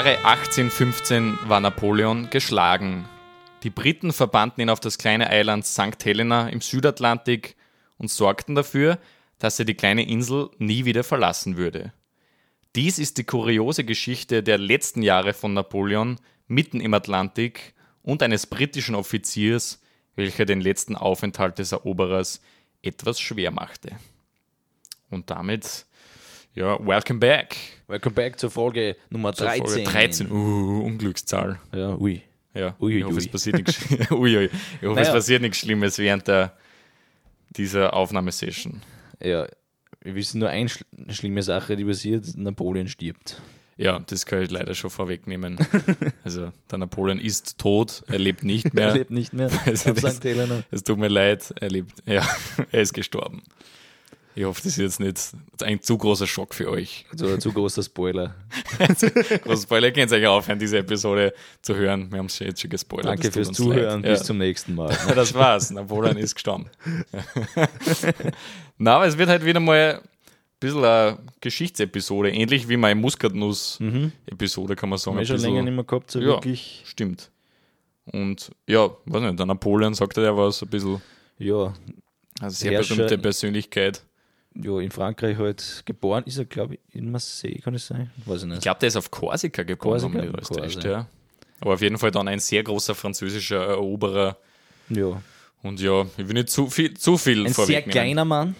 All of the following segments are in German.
Jahre 1815 war Napoleon geschlagen. Die Briten verbannten ihn auf das kleine Eiland St. Helena im Südatlantik und sorgten dafür, dass er die kleine Insel nie wieder verlassen würde. Dies ist die kuriose Geschichte der letzten Jahre von Napoleon mitten im Atlantik und eines britischen Offiziers, welcher den letzten Aufenthalt des Eroberers etwas schwer machte. Und damit, ja, welcome back. Welcome back zur Folge Nummer Zur 13. Folge 13. Uh, Unglückszahl. Ja, ui. Ja, Ui, ich hoffe, ui. es passiert nichts, ui, ui. Ich hoffe, es Naja. passiert nichts Schlimmes während der, dieser Aufnahmesession. Ja, wir wissen nur eine schl schlimme Sache, die passiert: Napoleon stirbt. Ja, das kann ich leider schon vorwegnehmen. Also, der Napoleon ist tot, er lebt nicht mehr. Er lebt nicht mehr Also das-. Es tut mir leid, er lebt. Ja, er ist gestorben. Ich hoffe, das ist jetzt nicht ein zu großer Schock für euch. So ein zu großer Spoiler. Großer Spoiler, ihr könnt euch aufhören, diese Episode zu hören. Wir haben es jetzt schon gespoilert. Danke das fürs Zuhören. leid. Bis Ja. zum nächsten Mal. Das war's. Napoleon ist gestorben. Na, aber es wird halt wieder mal ein bisschen eine Geschichtsepisode, ähnlich wie meine Muskatnuss-Episode, kann man sagen. Haben wir schon länger nicht mehr gehabt, so Ja. wirklich. Stimmt. Und ja, weiß nicht, der Napoleon sagte, er war so ein bisschen Ja, eine sehr Herrscher- berühmte Persönlichkeit. Ja, in Frankreich halt geboren ist er, glaube ich, in Marseille, kann es sein? Weiß ich nicht. Ich glaube, der ist auf Korsika geboren, Korsika? wenn täuscht, ja. Aber auf jeden Fall dann ein sehr großer französischer Eroberer. ja. Und ja, ich will nicht zu viel, zu viel Ein sehr kleiner Mann,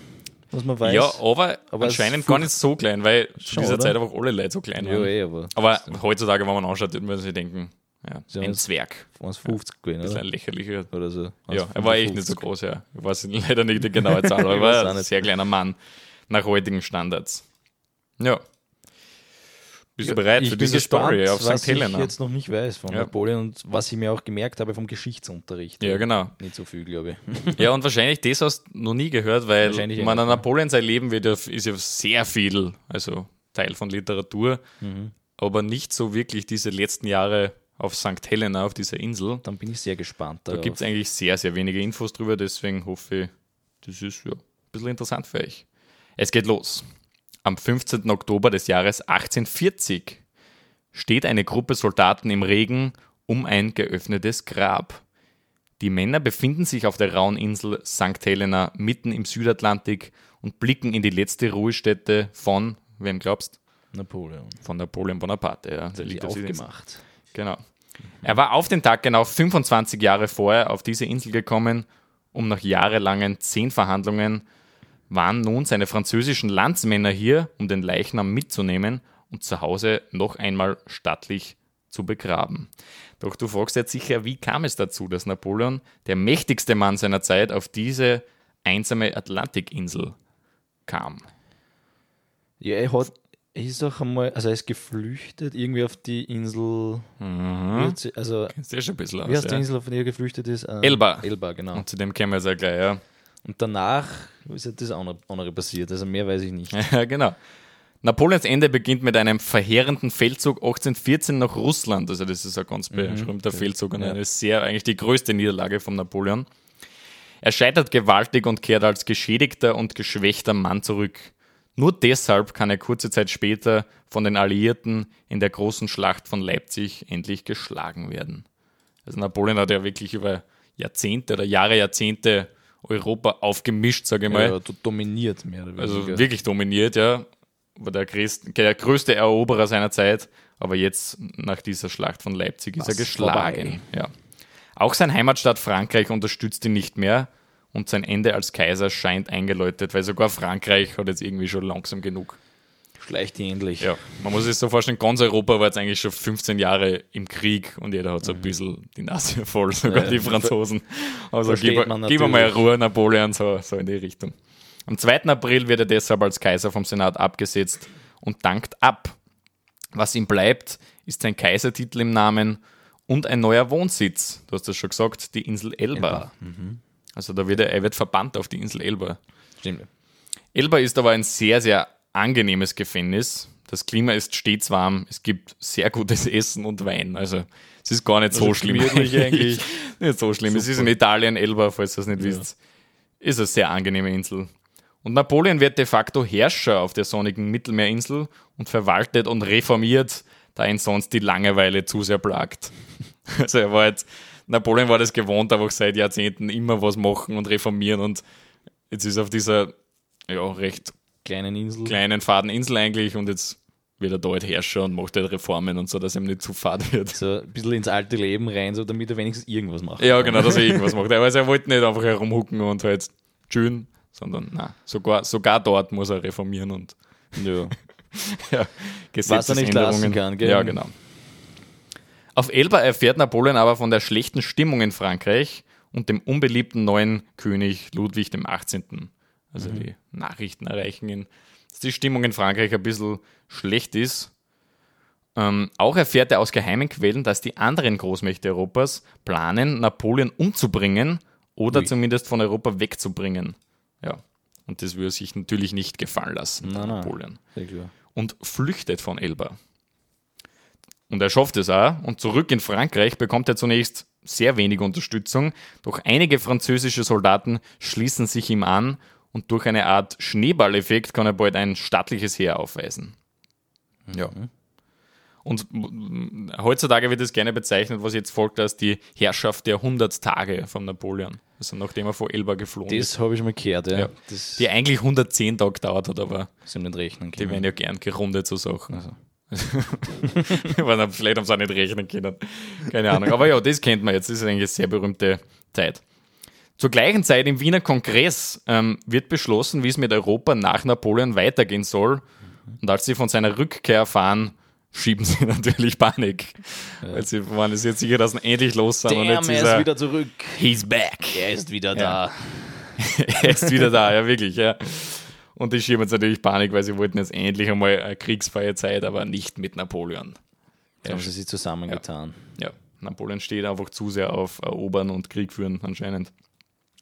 was man weiß. Ja, aber, Aber anscheinend gar nicht so klein, weil zu dieser oder? Zeit einfach alle Leute so klein ja, waren. eh, aber Aber heutzutage, wenn man anschaut, würde man sich denken, ja, Ja, ein Zwerg. 1,50 gewesen, Das ist oder? ein lächerlicher. oder so. Ja, er war echt nicht so 1,55. groß, ja. Ich weiß leider nicht die genaue Zahl, aber er war ein sehr kleiner Mann nach heutigen Standards. Ja. Bist du bereit Ich für diese gespannt, Story auf was St. Helena? ich jetzt noch nicht weiß von Ja. Napoleon und was ich mir auch gemerkt habe vom Geschichtsunterricht. Ja, genau. Nicht so viel, glaube ich. Ja, und wahrscheinlich das hast du noch nie gehört, weil eh man an ja. Napoleon sein Leben wird ja, ist ja sehr viel, also Teil von Literatur, Mhm. aber nicht so wirklich diese letzten Jahre auf St. Helena, auf dieser Insel. Dann bin ich sehr gespannt. Da gibt es eigentlich sehr, sehr wenige Infos drüber, deswegen hoffe ich, das ist ja ein bisschen interessant für euch. Es geht los. Am 15. Oktober des Jahres 1840 steht eine Gruppe Soldaten im Regen um ein geöffnetes Grab. Die Männer befinden sich auf der rauen Insel St. Helena mitten im Südatlantik und blicken in die letzte Ruhestätte von, wem glaubst Napoleon. Von Napoleon Bonaparte. Ja. Der liegt aufgemacht. Genau. Er war auf den Tag genau 25 Jahre vorher auf diese Insel gekommen, um nach jahrelangen zehn Verhandlungen waren nun seine französischen Landsmänner hier, um den Leichnam mitzunehmen und zu Hause noch einmal stattlich zu begraben. Doch du fragst jetzt sicher, wie kam es dazu, dass Napoleon, der mächtigste Mann seiner Zeit, auf diese einsame Atlantikinsel kam? Ja, er hat. Er ist auch einmal, also er ist geflüchtet irgendwie auf die Insel. Sie- Also, Kennst du ja schon ein bisschen aus, wie heißt die ja? Insel, auf die er geflüchtet ist? Ähm, Elba. Elba, genau. Und zu dem kämen wir jetzt auch gleich, ja. Und danach ist ja das andere, andere passiert. Also mehr weiß ich nicht. Ja, genau. Napoleons Ende beginnt mit einem verheerenden Feldzug 1814 nach Russland. Also das ist ein ganz berühmter Feldzug und Ja. eine sehr, eigentlich die größte Niederlage von Napoleon. Er scheitert gewaltig und kehrt als geschädigter und geschwächter Mann zurück. Nur deshalb kann er kurze Zeit später von den Alliierten in der großen Schlacht von Leipzig endlich geschlagen werden. Also Napoleon hat ja wirklich über Jahrzehnte oder Jahre, Jahrzehnte Europa aufgemischt, sage ich mal. Ja, do- dominiert mehr oder Also weniger. wirklich dominiert, ja. War der größte, der größte Eroberer seiner Zeit, aber jetzt nach dieser Schlacht von Leipzig ist er Was geschlagen. Ja. Auch sein Heimatstaat Frankreich unterstützt ihn nicht mehr und sein Ende als Kaiser scheint eingeläutet, weil sogar Frankreich hat jetzt irgendwie schon langsam genug. Schleicht die endlich. Ja, man muss sich so vorstellen, ganz Europa war jetzt eigentlich schon 15 Jahre im Krieg und jeder hat so ein bisschen die Nase voll, sogar Mhm. Ja, die Franzosen. Also man gib mal. Ruhe, Napoleon, so, so in die Richtung. Am 2. April wird er deshalb als Kaiser vom Senat abgesetzt und dankt ab. Was ihm bleibt, ist sein Kaisertitel im Namen und ein neuer Wohnsitz. Du hast das schon gesagt, die Insel Elba. Elba. Also da wird er, er wird verbannt auf die Insel Elba. Stimmt. Elba ist aber ein sehr, sehr angenehmes Gefängnis. Das Klima ist stets warm. Es gibt sehr gutes Essen und Wein. Also es ist gar nicht so Also schlimm. eigentlich. nicht so schlimm. Es ist in Italien, Elba, falls ihr es nicht wisst. Ist eine sehr angenehme Insel. Und Napoleon wird de facto Herrscher auf der sonnigen Mittelmeerinsel und verwaltet und reformiert da ihn sonst die Langeweile zu sehr plagt. Also er war jetzt, Napoleon war das gewohnt, einfach seit Jahrzehnten immer was machen und reformieren und jetzt ist er auf dieser ja, recht Kleinen Insel. kleinen, faden Insel eigentlich und jetzt wird er da halt Herrscher und macht halt Reformen und so, dass ihm nicht zu fad wird. So ein bisschen ins alte Leben rein, so damit er wenigstens irgendwas macht. Ja, genau, dass er irgendwas macht. Aber er wollte nicht einfach herumhucken und halt chillen, sondern na, sogar, sogar dort muss er reformieren und Ja. ja, Was er nicht lassen Gesetzesänderungen. kann, gell? Ja, genau. Auf Elba erfährt Napoleon aber von der schlechten Stimmung in Frankreich und dem unbeliebten neuen König Ludwig dem 18. Also die Nachrichten erreichen ihn, dass die Stimmung in Frankreich ein bisschen schlecht ist. Ähm, auch erfährt er aus geheimen Quellen, dass die anderen Großmächte Europas planen, Napoleon umzubringen oder Ui. zumindest von Europa wegzubringen. Ja. Und das würde sich natürlich nicht gefallen lassen, Nein, nein. Napoleon klar. und flüchtet von Elba. Und er schafft es auch und zurück in Frankreich bekommt er zunächst sehr wenig Unterstützung, doch einige französische Soldaten schließen sich ihm an und durch eine Art Schneeballeffekt kann er bald ein stattliches Heer aufweisen. Ja. Und mm, heutzutage wird es gerne bezeichnet, was jetzt folgt, als die Herrschaft der 100 Tage von Napoleon. Also nachdem er von Elba geflohen ist. Das habe ich mal gehört, ja. Ja. Das Die eigentlich 110 Tage gedauert hat, aber sind nicht rechnen die werden ja gern gerundet, so Sachen. Also. Weil Vielleicht haben sie auch nicht rechnen können. Keine Ahnung. Aber ja, das kennt man jetzt. Das ist eigentlich eine sehr berühmte Zeit. Zur gleichen Zeit im Wiener Kongress ähm, wird beschlossen, wie es mit Europa nach Napoleon weitergehen soll. Und als sie von seiner Rückkehr erfahren, schieben sie natürlich Panik. Weil sie waren es jetzt sicher, dass sie endlich los sind. und Damn, jetzt er ist ist er, wieder zurück. he's back. Er ist wieder Ja. da. er ist wieder da, ja, wirklich, ja. Und die schieben jetzt natürlich Panik, weil sie wollten jetzt endlich einmal eine kriegsfreie Zeit, aber nicht mit Napoleon. Da haben sie sich zusammengetan. Ja, Napoleon steht einfach zu sehr auf Erobern und Krieg führen, anscheinend.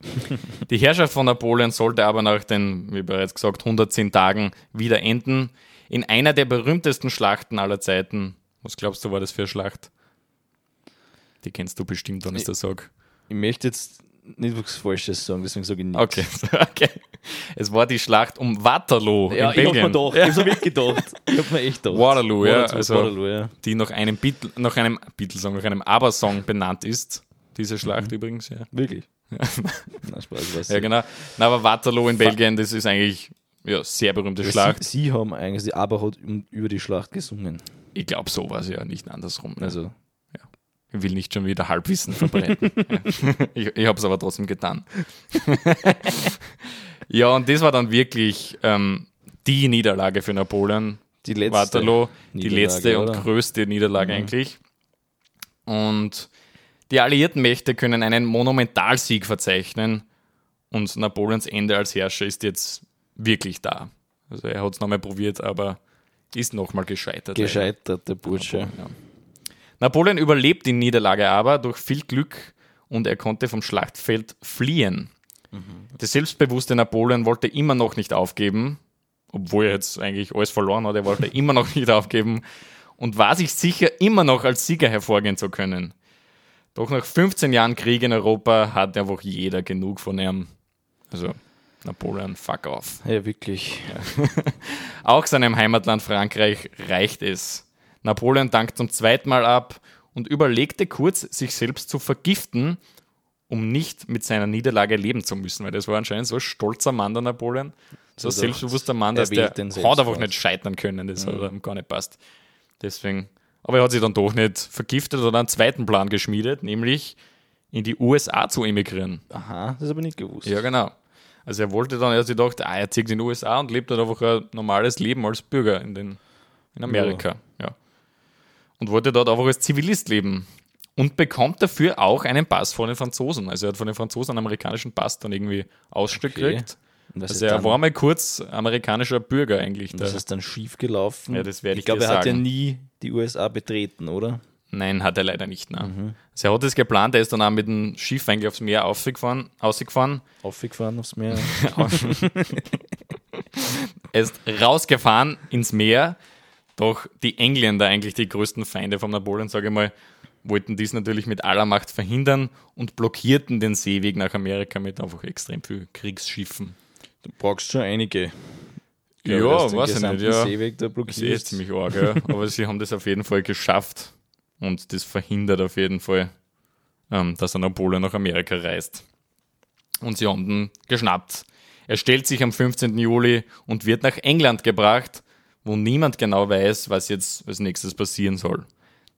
Die Herrschaft von Napoleon sollte aber nach den, wie bereits gesagt, 110 Tagen wieder enden. In einer der berühmtesten Schlachten aller Zeiten. Was glaubst du, war das für eine Schlacht? Die kennst du bestimmt, wenn ich das sage. Ich möchte jetzt nicht was Falsches sagen, deswegen sage ich nichts. Okay, okay. Es war die Schlacht um Waterloo Ja, in ich habe mir Belgien. gedacht, ich habe so mitgedacht. Ich habe mir echt gedacht. Waterloo, ja, Waterloo, also- Waterloo, ja. die nach einem Beatle, nach einem Beatle-Song, nach einem ABBA-Song benannt ist. Diese Schlacht übrigens, ja. Wirklich? Na, Spaß, was. Ja, genau. Na, aber Waterloo in Belgien, das ist eigentlich ja, sehr berühmte Schlacht. Sie, sie haben eigentlich, die Aber hat über die Schlacht gesungen. Ich glaube sowas, ja, nicht andersrum. ne? Also, Ich will nicht schon wieder Halbwissen verbreiten. Ich, ich habe es aber trotzdem getan. ja, und das war dann wirklich ähm, die Niederlage für Napoleon. die letzte. Waterloo, die letzte und oder? größte Niederlage Mhm. eigentlich. Und die alliierten Mächte können einen Monumentalsieg verzeichnen und Napoleons Ende als Herrscher ist jetzt wirklich da. Also er hat es nochmal probiert, aber ist nochmal gescheitert. Gescheitert, der Bursche. Ja. Napoleon überlebt die Niederlage aber durch viel Glück und er konnte vom Schlachtfeld fliehen. Der selbstbewusste Napoleon wollte immer noch nicht aufgeben, obwohl er jetzt eigentlich alles verloren hat, er wollte immer noch nicht aufgeben und war sich sicher, immer noch als Sieger hervorgehen zu können. Doch nach 15 Jahren Krieg in Europa hat einfach jeder genug von ihm. Also Napoleon, fuck off. Ja, wirklich. Auch seinem Heimatland Frankreich reicht es. Napoleon dankt zum zweiten Mal ab und überlegte kurz, sich selbst zu vergiften, um nicht mit seiner Niederlage leben zu müssen, weil das war anscheinend so ein stolzer Mann, der Napoleon. So ein Also, selbstbewusster Mann, dass der den hat einfach nicht scheitern können. Das hat ihm gar nicht passt. Deswegen, aber er hat sich dann doch nicht vergiftet oder einen zweiten Plan geschmiedet, nämlich in die USA zu emigrieren. Aha, das habe ich nicht gewusst. Ja, genau. Also er wollte dann, er hat sich gedacht, ah, er zieht in die USA und lebt dann einfach ein normales Leben als Bürger in, den, in Amerika. Ja. Und wollte dort einfach als Zivilist leben. Und bekommt dafür auch einen Pass von den Franzosen. Also er hat von den Franzosen einen amerikanischen Pass dann irgendwie Ausstück Okay. gekriegt. Also er war mal kurz amerikanischer Bürger eigentlich. was Der. ist dann schief gelaufen? Ja, das werde ich glaube, er hat ja sagen. nie die USA betreten, oder? Nein, hat er leider nicht. Nein. Mhm. Also er hat es geplant, er ist dann auch mit dem Schiff eigentlich aufs Meer ausgefahren, ausgefahren Aufgefahren aufs Meer. Er ist rausgefahren ins Meer, doch die Engländer, eigentlich die größten Feinde von Napoleon, sage ich mal, wollten dies natürlich mit aller Macht verhindern und blockierten den Seeweg nach Amerika mit einfach extrem viel Kriegsschiffen. Du brauchst schon einige Ja, den weiß ich nicht, ja. Seeweg da Das ist eh ziemlich arg, ja. aber sie haben das auf jeden Fall geschafft und das verhindert auf jeden Fall, ähm, dass ein Napoleon nach Amerika reist. Und sie haben ihn geschnappt. Er stellt sich am 15. Juli und wird nach England gebracht, wo niemand genau weiß, was jetzt als nächstes passieren soll.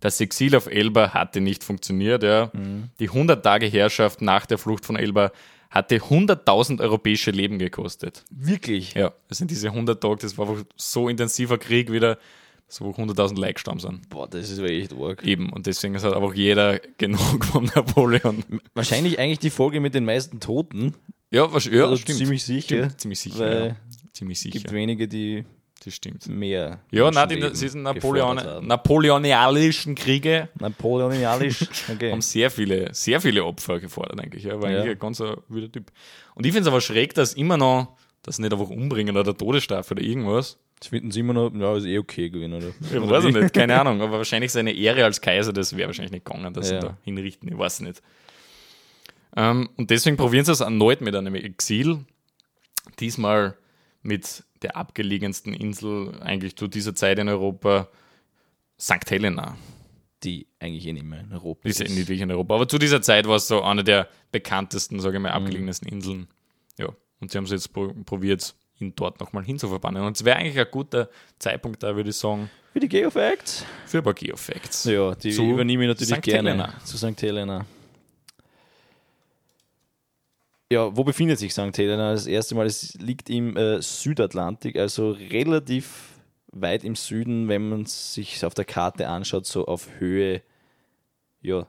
Das Exil auf Elba hatte nicht funktioniert. Ja. Die 100 Tage Herrschaft nach der Flucht von Elba hatte 100.000 europäische Leben gekostet. Wirklich? Ja, es sind diese 100 Tage, das war einfach so intensiver Krieg wieder, so wo 100.000 Leute gestorben sind. Boah, das ist echt arg. Eben, und deswegen hat einfach jeder genug vom Napoleon. Wahrscheinlich eigentlich die Folge mit den meisten Toten. Ja, was, ja Also stimmt. ziemlich sicher, Stimmt, ziemlich sicher. ja. Ziemlich Es sicher. gibt wenige, die Das stimmt. mehr. Ja, nein, die, sie sind gefordert Napoleon, napoleonialischen Kriege Napoleonialisch. Okay. haben sehr viele, sehr viele Opfer gefordert, eigentlich. Ja, war Ja. eigentlich ein ganz wilder Typ. Und ich finde es aber schräg, dass immer noch, das nicht einfach umbringen oder Todesstrafe oder irgendwas. Das finden sie immer noch, ja, ist eh okay gewesen, oder? Ich weiß ich nicht, keine Ahnung, aber wahrscheinlich seine Ehre als Kaiser, das wäre wahrscheinlich nicht gegangen, dass sie Ja. da hinrichten, ich weiß nicht. Ähm, und deswegen probieren sie es erneut mit einem Exil, diesmal mit der abgelegensten Insel eigentlich zu dieser Zeit in Europa, St. Helena. Die eigentlich eh nicht mehr in Europa Ist ja niedlich in Europa, aber zu dieser Zeit war es so eine der bekanntesten, sage ich mal, abgelegensten Inseln. Ja, und sie haben es jetzt pro probiert, ihn dort nochmal hinzuverbannen. Und es wäre eigentlich ein guter Zeitpunkt da, würde ich sagen, Für die Geofacts? für ein paar Geofacts. Ja, die Zu übernehme ich natürlich St. gerne. Helena. Zu St. Helena. Ja, wo befindet sich St. Helena? Das erste Mal, es liegt im äh, Südatlantik, also relativ weit im Süden, wenn man es sich auf der Karte anschaut, so auf Höhe ja,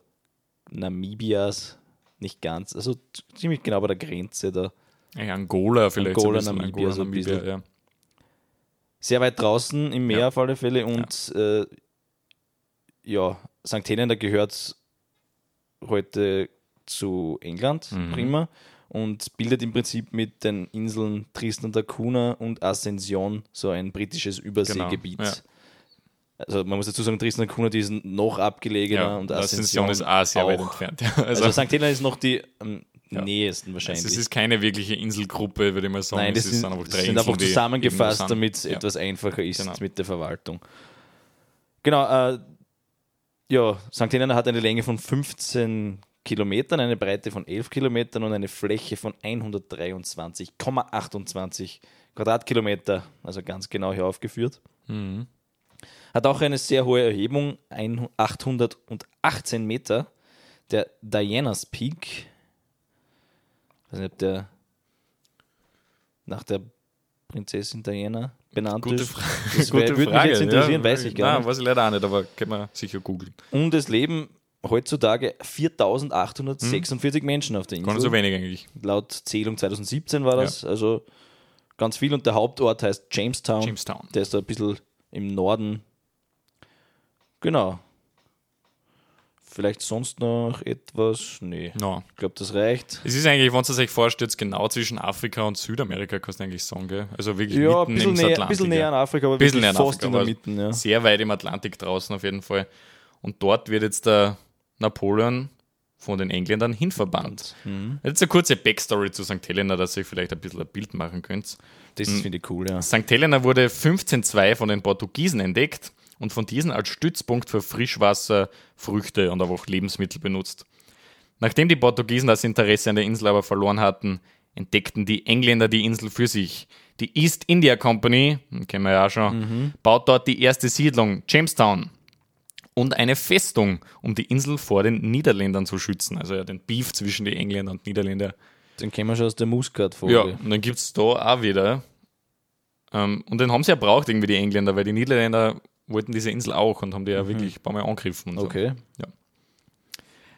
Namibias, nicht ganz, also ziemlich genau bei der Grenze da. Ja, Angola vielleicht. Angola, bisschen. Namibia, Angola, so ein Namibia, bisschen. ja. sehr weit draußen im Meer Ja. auf alle Fälle und ja, äh, ja St. Helena gehört heute zu England, Mhm. prima, und bildet im Prinzip mit den Inseln Tristan da Cunha und Ascension so ein britisches Überseegebiet. Genau, ja. Also man muss dazu sagen, Tristan da Cunha, die ist noch abgelegener Ja, und Ascension Ascension ist auch sehr weit entfernt. Ja. Also, Also, St. Helena ist noch die am Ja. nähesten wahrscheinlich. es ist keine wirkliche Inselgruppe, würde ich mal sagen. Nein, das es sind, einfach das drei sind einfach zusammengefasst, sind. damit es etwas einfacher ist Genau. mit der Verwaltung. Genau, äh, ja, St. Helena hat eine Länge von 15 Kilometern, eine Breite von 11 Kilometern und eine Fläche von 123,28 Quadratkilometer, also ganz genau hier aufgeführt. Mhm. Hat auch eine sehr hohe Erhebung, ein- 818 Meter, der Diana's Peak. Ich weiß nicht, ob der nach der Prinzessin Diana benannt Gute, ist. Das wär- gute würde mich Frage. jetzt interessieren, weiß ich gar Nein, nicht. weiß ich leider auch nicht, aber kann man sicher googeln. Und es leben heutzutage 4846 Menschen auf der Gar nicht Insel. so wenig eigentlich. Laut Zählung 2017 war das, also ganz viel. Und der Hauptort heißt Jamestown. Jamestown. Der ist da ein bisschen im Norden. Genau. Vielleicht sonst noch etwas? Nee. No. Ich glaube, das reicht. Es ist eigentlich, wenn du sich vorstellt, genau zwischen Afrika und Südamerika, kannst du eigentlich sagen, gell? Also wirklich Ja, mitten bisschen, im näher, ein Atlantik. bisschen näher ja. an Afrika, aber Bisschen wirklich näher an fast Afrika, in der Mitte. Ja. Sehr weit im Atlantik draußen auf jeden Fall. Und dort wird jetzt der Napoleon von den Engländern hinverbannt. Mhm. Jetzt eine kurze Backstory zu St. Helena, dass ihr vielleicht ein bisschen ein Bild machen könnt. Das Hm. ist, finde ich, cool, ja. St. Helena wurde 1502 von den Portugiesen entdeckt und von diesen als Stützpunkt für Frischwasser, Früchte und aber auch Lebensmittel benutzt. Nachdem die Portugiesen das Interesse an der Insel aber verloren hatten, entdeckten die Engländer die Insel für sich. Die East India Company, kennen wir ja auch schon, baut dort die erste Siedlung, Jamestown, und eine Festung, um die Insel vor den Niederländern zu schützen. Also ja, den Beef zwischen den Engländern und Niederländern. Den kennen wir schon aus der Muscat-Folge. Ja, und dann gibt es da auch wieder. Ähm, und den haben sie ja braucht irgendwie die Engländer, weil die Niederländer wollten diese Insel auch und haben die ja wirklich ein paar Mal angegriffen. Und so. Okay.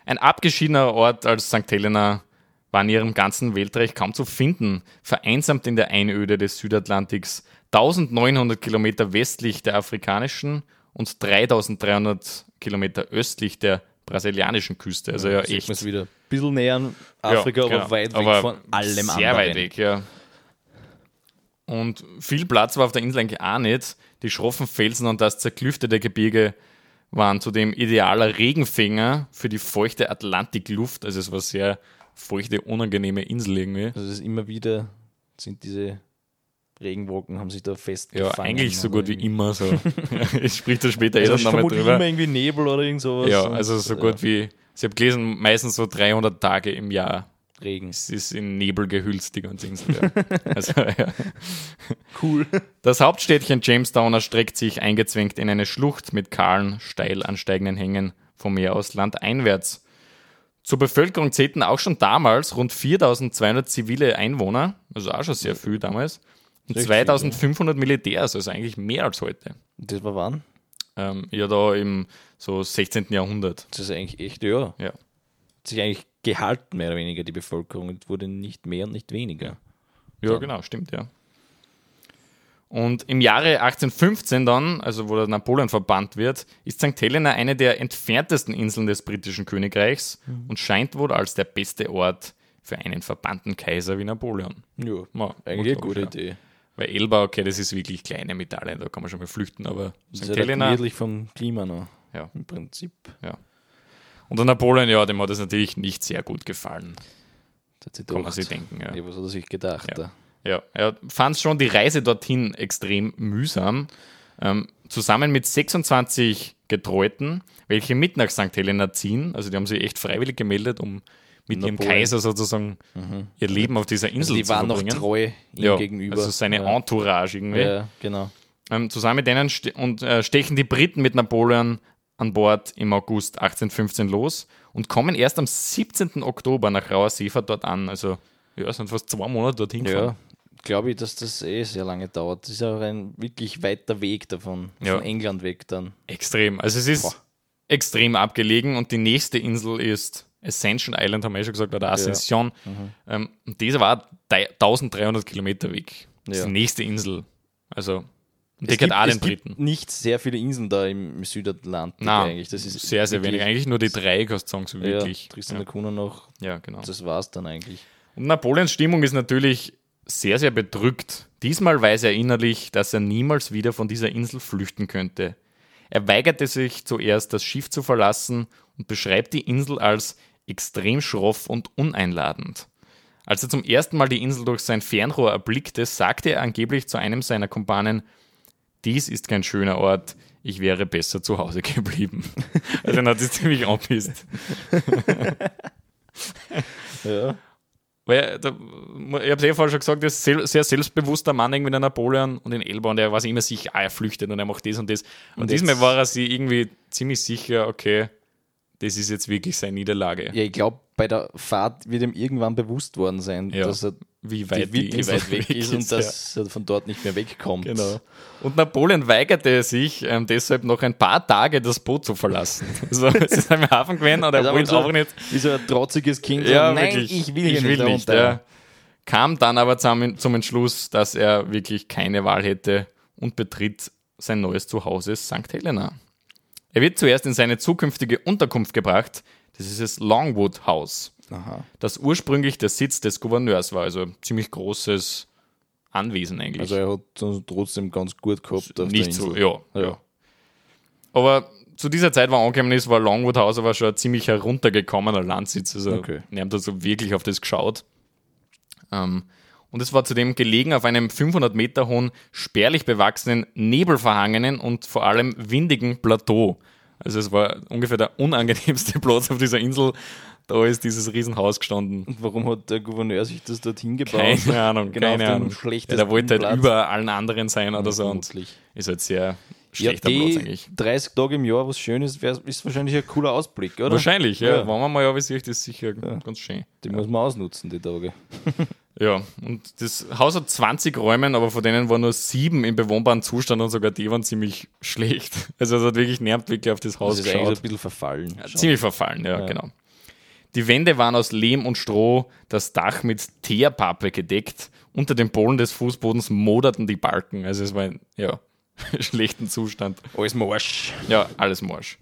Ein abgeschiedener Ort als St. Helena war in ihrem ganzen Weltreich kaum zu finden, vereinsamt in der Einöde des Südatlantiks, 1900 Kilometer westlich der afrikanischen und 3300 Kilometer östlich der brasilianischen Küste. Also ja, Sieht echt man's wieder. Ein bisschen näher an Afrika, ja, aber genau. weit weg Aber von allem sehr anderen. weit weg, ja. Und viel Platz war auf der Insel eigentlich auch nicht. Die schroffen Felsen und das zerklüftete Gebirge waren zudem idealer Regenfänger für die feuchte Atlantikluft. Also es war sehr feuchte, unangenehme Insel irgendwie. Also es ist immer wieder, sind diese Regenwolken haben sich da Ja, festgefangen. eigentlich so gut wie immer so. ich sprich da später eh dann nochmal drüber. immer irgendwie Nebel oder irgend sowas. Ja, also so ja, gut wie, ich habe gelesen, meistens so 300 Tage im Jahr. Regen. Es ist in Nebel gehüllt, die ganze Insel. Ja. Also, ja. Cool. Das Hauptstädtchen Jamestown erstreckt sich eingezwängt in eine Schlucht mit kahlen, steil ansteigenden Hängen vom Meer aus landeinwärts. Zur Bevölkerung zählten auch schon damals rund 4200 zivile Einwohner, also auch schon sehr viel damals, und Recht viel, 2500 Militärs, also eigentlich mehr als heute. Das war wann? Ähm, ja, da im so 16. Jahrhundert. Das ist eigentlich echt, ja. Ja. Hat sich eigentlich gehalten, mehr oder weniger, die Bevölkerung. Und wurde nicht mehr und nicht weniger. Ja, genau, stimmt, ja. Und im Jahre 1815 dann, also wo der Napoleon verbannt wird, ist St. Helena eine der entferntesten Inseln des britischen Königreichs und scheint wohl als der beste Ort für einen verbannten Kaiser wie Napoleon. Ja, Ja, eigentlich eine gute ja. Idee. Weil Elba, okay, das ist wirklich kleine Medaille, da kann man schon mal flüchten, aber Das St. ist Helena, gemütlich vom Klima noch. Ja. Im Prinzip. ja. Und der Napoleon, ja, dem hat es natürlich nicht sehr gut gefallen, Das hat kann man sich denken. Ja. Ja, was hat er sich gedacht? Ja. da? Ja, er fand schon die Reise dorthin extrem mühsam. Ähm, zusammen mit 26 Getreuten, welche mit nach St. Helena ziehen, also die haben sich echt freiwillig gemeldet, um mit ihrem Napoleon. Kaiser sozusagen ihr Leben auf dieser Insel Also die waren noch treu ihm ja, gegenüber. Also seine ja. Entourage irgendwie. ja, genau. Ähm, zusammen mit denen ste und, äh, stechen die Briten mit Napoleon an Bord im August 1815 los und kommen erst am 17. Oktober nach rauer Seefahrt dort an. Also ja, sind fast zwei Monate dorthin gefahren. Ja, glaube ich, dass das eh sehr lange dauert. Das ist auch ein wirklich weiter Weg davon. Ja. Von England weg dann. Extrem. Also es ist Boah. extrem abgelegen und die nächste Insel ist Ascension Island, haben wir ja schon gesagt, oder Ascension. Ähm, und diese war dei- 1300 Kilometer weg. Das ist Ja. die nächste Insel. Also Es die es den gibt Briten. nicht sehr viele Inseln da im Südatlantik Nein, eigentlich. Das ist sehr, sehr wenig. Eigentlich nur die drei, kannst du sagen, so wirklich. Ja, Tristan Ja, da Cunha noch, ja, genau. das war's dann eigentlich. Und Napoleons Stimmung ist natürlich sehr, sehr bedrückt. Diesmal weiß er innerlich, dass er niemals wieder von dieser Insel flüchten könnte. Er weigerte sich zuerst, das Schiff zu verlassen und beschreibt die Insel als extrem schroff und uneinladend. Als er zum ersten Mal die Insel durch sein Fernrohr erblickte, sagte er angeblich zu einem seiner Kumpanen, dies ist kein schöner Ort, ich wäre besser zu Hause geblieben. Also dann hat es ziemlich angepisst. Ja. Weil, da, ich habe es eh vorher schon gesagt, er ist sel sehr selbstbewusster Mann, irgendwie der Napoleon und in Elba und er war sich immer sicher, ah, er flüchtet und er macht das und das. Und, Und diesmal war er sich irgendwie ziemlich sicher, okay, das ist jetzt wirklich seine Niederlage. ja, ich glaube, bei der Fahrt wird ihm irgendwann bewusst worden sein, Ja, dass er Wie weit wirklich weit weg ist und ja. dass er von dort nicht mehr wegkommt. Genau. Und Napoleon weigerte sich ähm, deshalb noch ein paar Tage das Boot zu verlassen. Also, es ist am Hafen gewesen und er Also wollte so, einfach nicht. Wie so ein trotziges Kind. Ja, so, nein, wirklich. ich will ich nicht, will nicht. Ja. Kam dann aber zum, zum Entschluss, dass er wirklich keine Wahl hätte und betritt sein neues Zuhause St. Helena. Er wird zuerst in seine zukünftige Unterkunft gebracht. Das ist das Longwood House, Aha. das ursprünglich der Sitz des Gouverneurs war. Also ein ziemlich großes Anwesen eigentlich. Also er hat trotzdem ganz gut gehabt auf nicht so, ja, ja. Ja. Aber zu dieser Zeit, wo er angekommen ist, war Longwood House aber schon ein ziemlich heruntergekommener Landsitz. Also Okay. wir haben da so wirklich auf das geschaut. Ähm, und es war zudem gelegen auf einem 500 Meter hohen, spärlich bewachsenen, nebelverhangenen und vor allem windigen Plateau. Also es war ungefähr der unangenehmste Platz auf dieser Insel. Da ist dieses Riesenhaus gestanden. Und warum hat der Gouverneur sich das dorthin gebaut? Keine Ahnung, Genau keine Ahnung. Ja, der wollte halt Platz. über allen anderen sein oder so und ist halt sehr Ja, schlechter Platz die eigentlich. 30 Tage im Jahr, was schön ist, wär, ist wahrscheinlich ein cooler Ausblick, oder? Wahrscheinlich, ja. Ja. Wenn man mal ja, das sicher ganz schön. Die muss man ausnutzen, die Tage. Ja, und das Haus hat 20 Räume, aber von denen waren nur sieben im bewohnbaren Zustand und sogar die waren ziemlich schlecht. Also es hat wirklich nervt wirklich auf das Haus Das ist eigentlich so geschaut. ein bisschen verfallen. Ja, ziemlich verfallen, ja, Ja. genau. Die Wände waren aus Lehm und Stroh, das Dach mit Teerpappe gedeckt. Unter den Bohlen des Fußbodens moderten die Balken. Also es war ein, ja, schlechten Zustand. Alles Marsch. Ja, alles Morsch.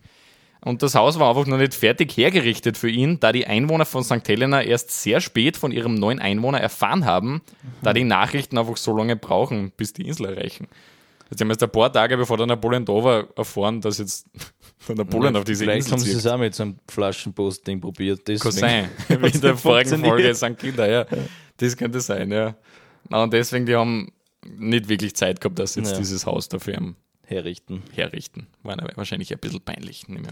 Und das Haus war einfach noch nicht fertig hergerichtet für ihn, da die Einwohner von St. Helena erst sehr spät von ihrem neuen Einwohner erfahren haben, da die Nachrichten einfach so lange brauchen, bis die Insel erreichen. Also sie haben erst ein paar Tage bevor der Napoleon da war, erfahren, dass jetzt der Napoleon auf diese Vielleicht Insel haben sie zieht. es auch mit so einem Flaschenpost-Ding probiert. Kann Deswegen. sein. Wie in der vorigen Folge. St. Kilda, ja. Das könnte sein, ja. Na, und deswegen, die haben nicht wirklich Zeit gehabt, dass jetzt Ja. dieses Haus dafür Herrichten. herrichten. War wahrscheinlich ein bisschen peinlich. Nicht.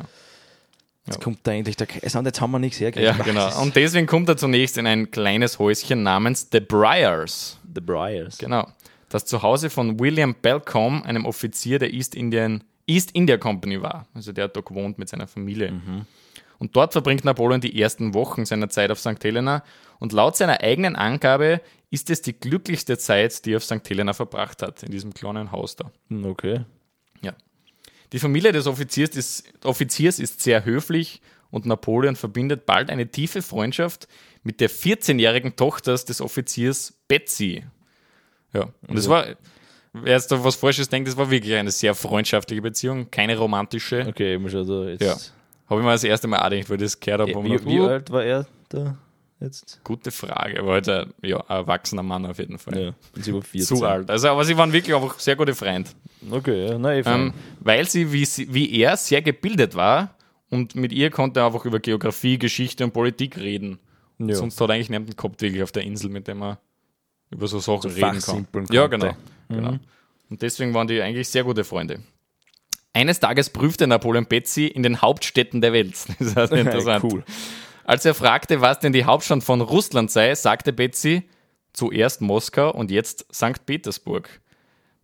Jetzt kommt da endlich der Kaiser und jetzt haben wir nichts hergekriegt. Ja, genau. Und deswegen kommt er zunächst in ein kleines Häuschen namens The Briars. The Briars. Genau. Das Zuhause von William Balcombe, einem Offizier der East Indian East India Company war. Also der hat da gewohnt mit seiner Familie. Und dort verbringt Napoleon die ersten Wochen seiner Zeit auf St. Helena. Und laut seiner eigenen Angabe ist es die glücklichste Zeit, die er auf St. Helena verbracht hat, in diesem kleinen Haus da. Hm, Okay. Ja. Die Familie des Offiziers ist, Offiziers ist sehr höflich und Napoleon verbindet bald eine tiefe Freundschaft mit der 14-jährigen Tochter des Offiziers Betsy. Ja, und es war, wer jetzt da was Falsches denkt, das war wirklich eine sehr freundschaftliche Beziehung, keine romantische. Okay, muss schon da jetzt. Ja. Habe ich mir das erste Mal auch gedacht, weil das gehört habe. Wie, wie alt war er da jetzt? Gute Frage, aber halt ein, ja, erwachsener Mann auf jeden Fall. Ja, ist über 14. Zu alt. Also, aber sie waren wirklich einfach sehr gute Freunde. Okay, ja, nein, Ähm, weil sie wie, sie, wie er, sehr gebildet war und mit ihr konnte er einfach über Geografie, Geschichte und Politik reden. ja. Sonst hat er eigentlich niemanden gehabt, wirklich auf der Insel, mit dem er über so Sachen So reden kann. fachsimpeln Ja, konnte. genau. genau. Und deswegen waren die eigentlich sehr gute Freunde. Eines Tages prüfte Napoleon Betsy in den Hauptstädten der Welt. Das ist interessant. cool. Als er fragte, was denn die Hauptstadt von Russland sei, sagte Betsy zuerst Moskau und jetzt St. Petersburg.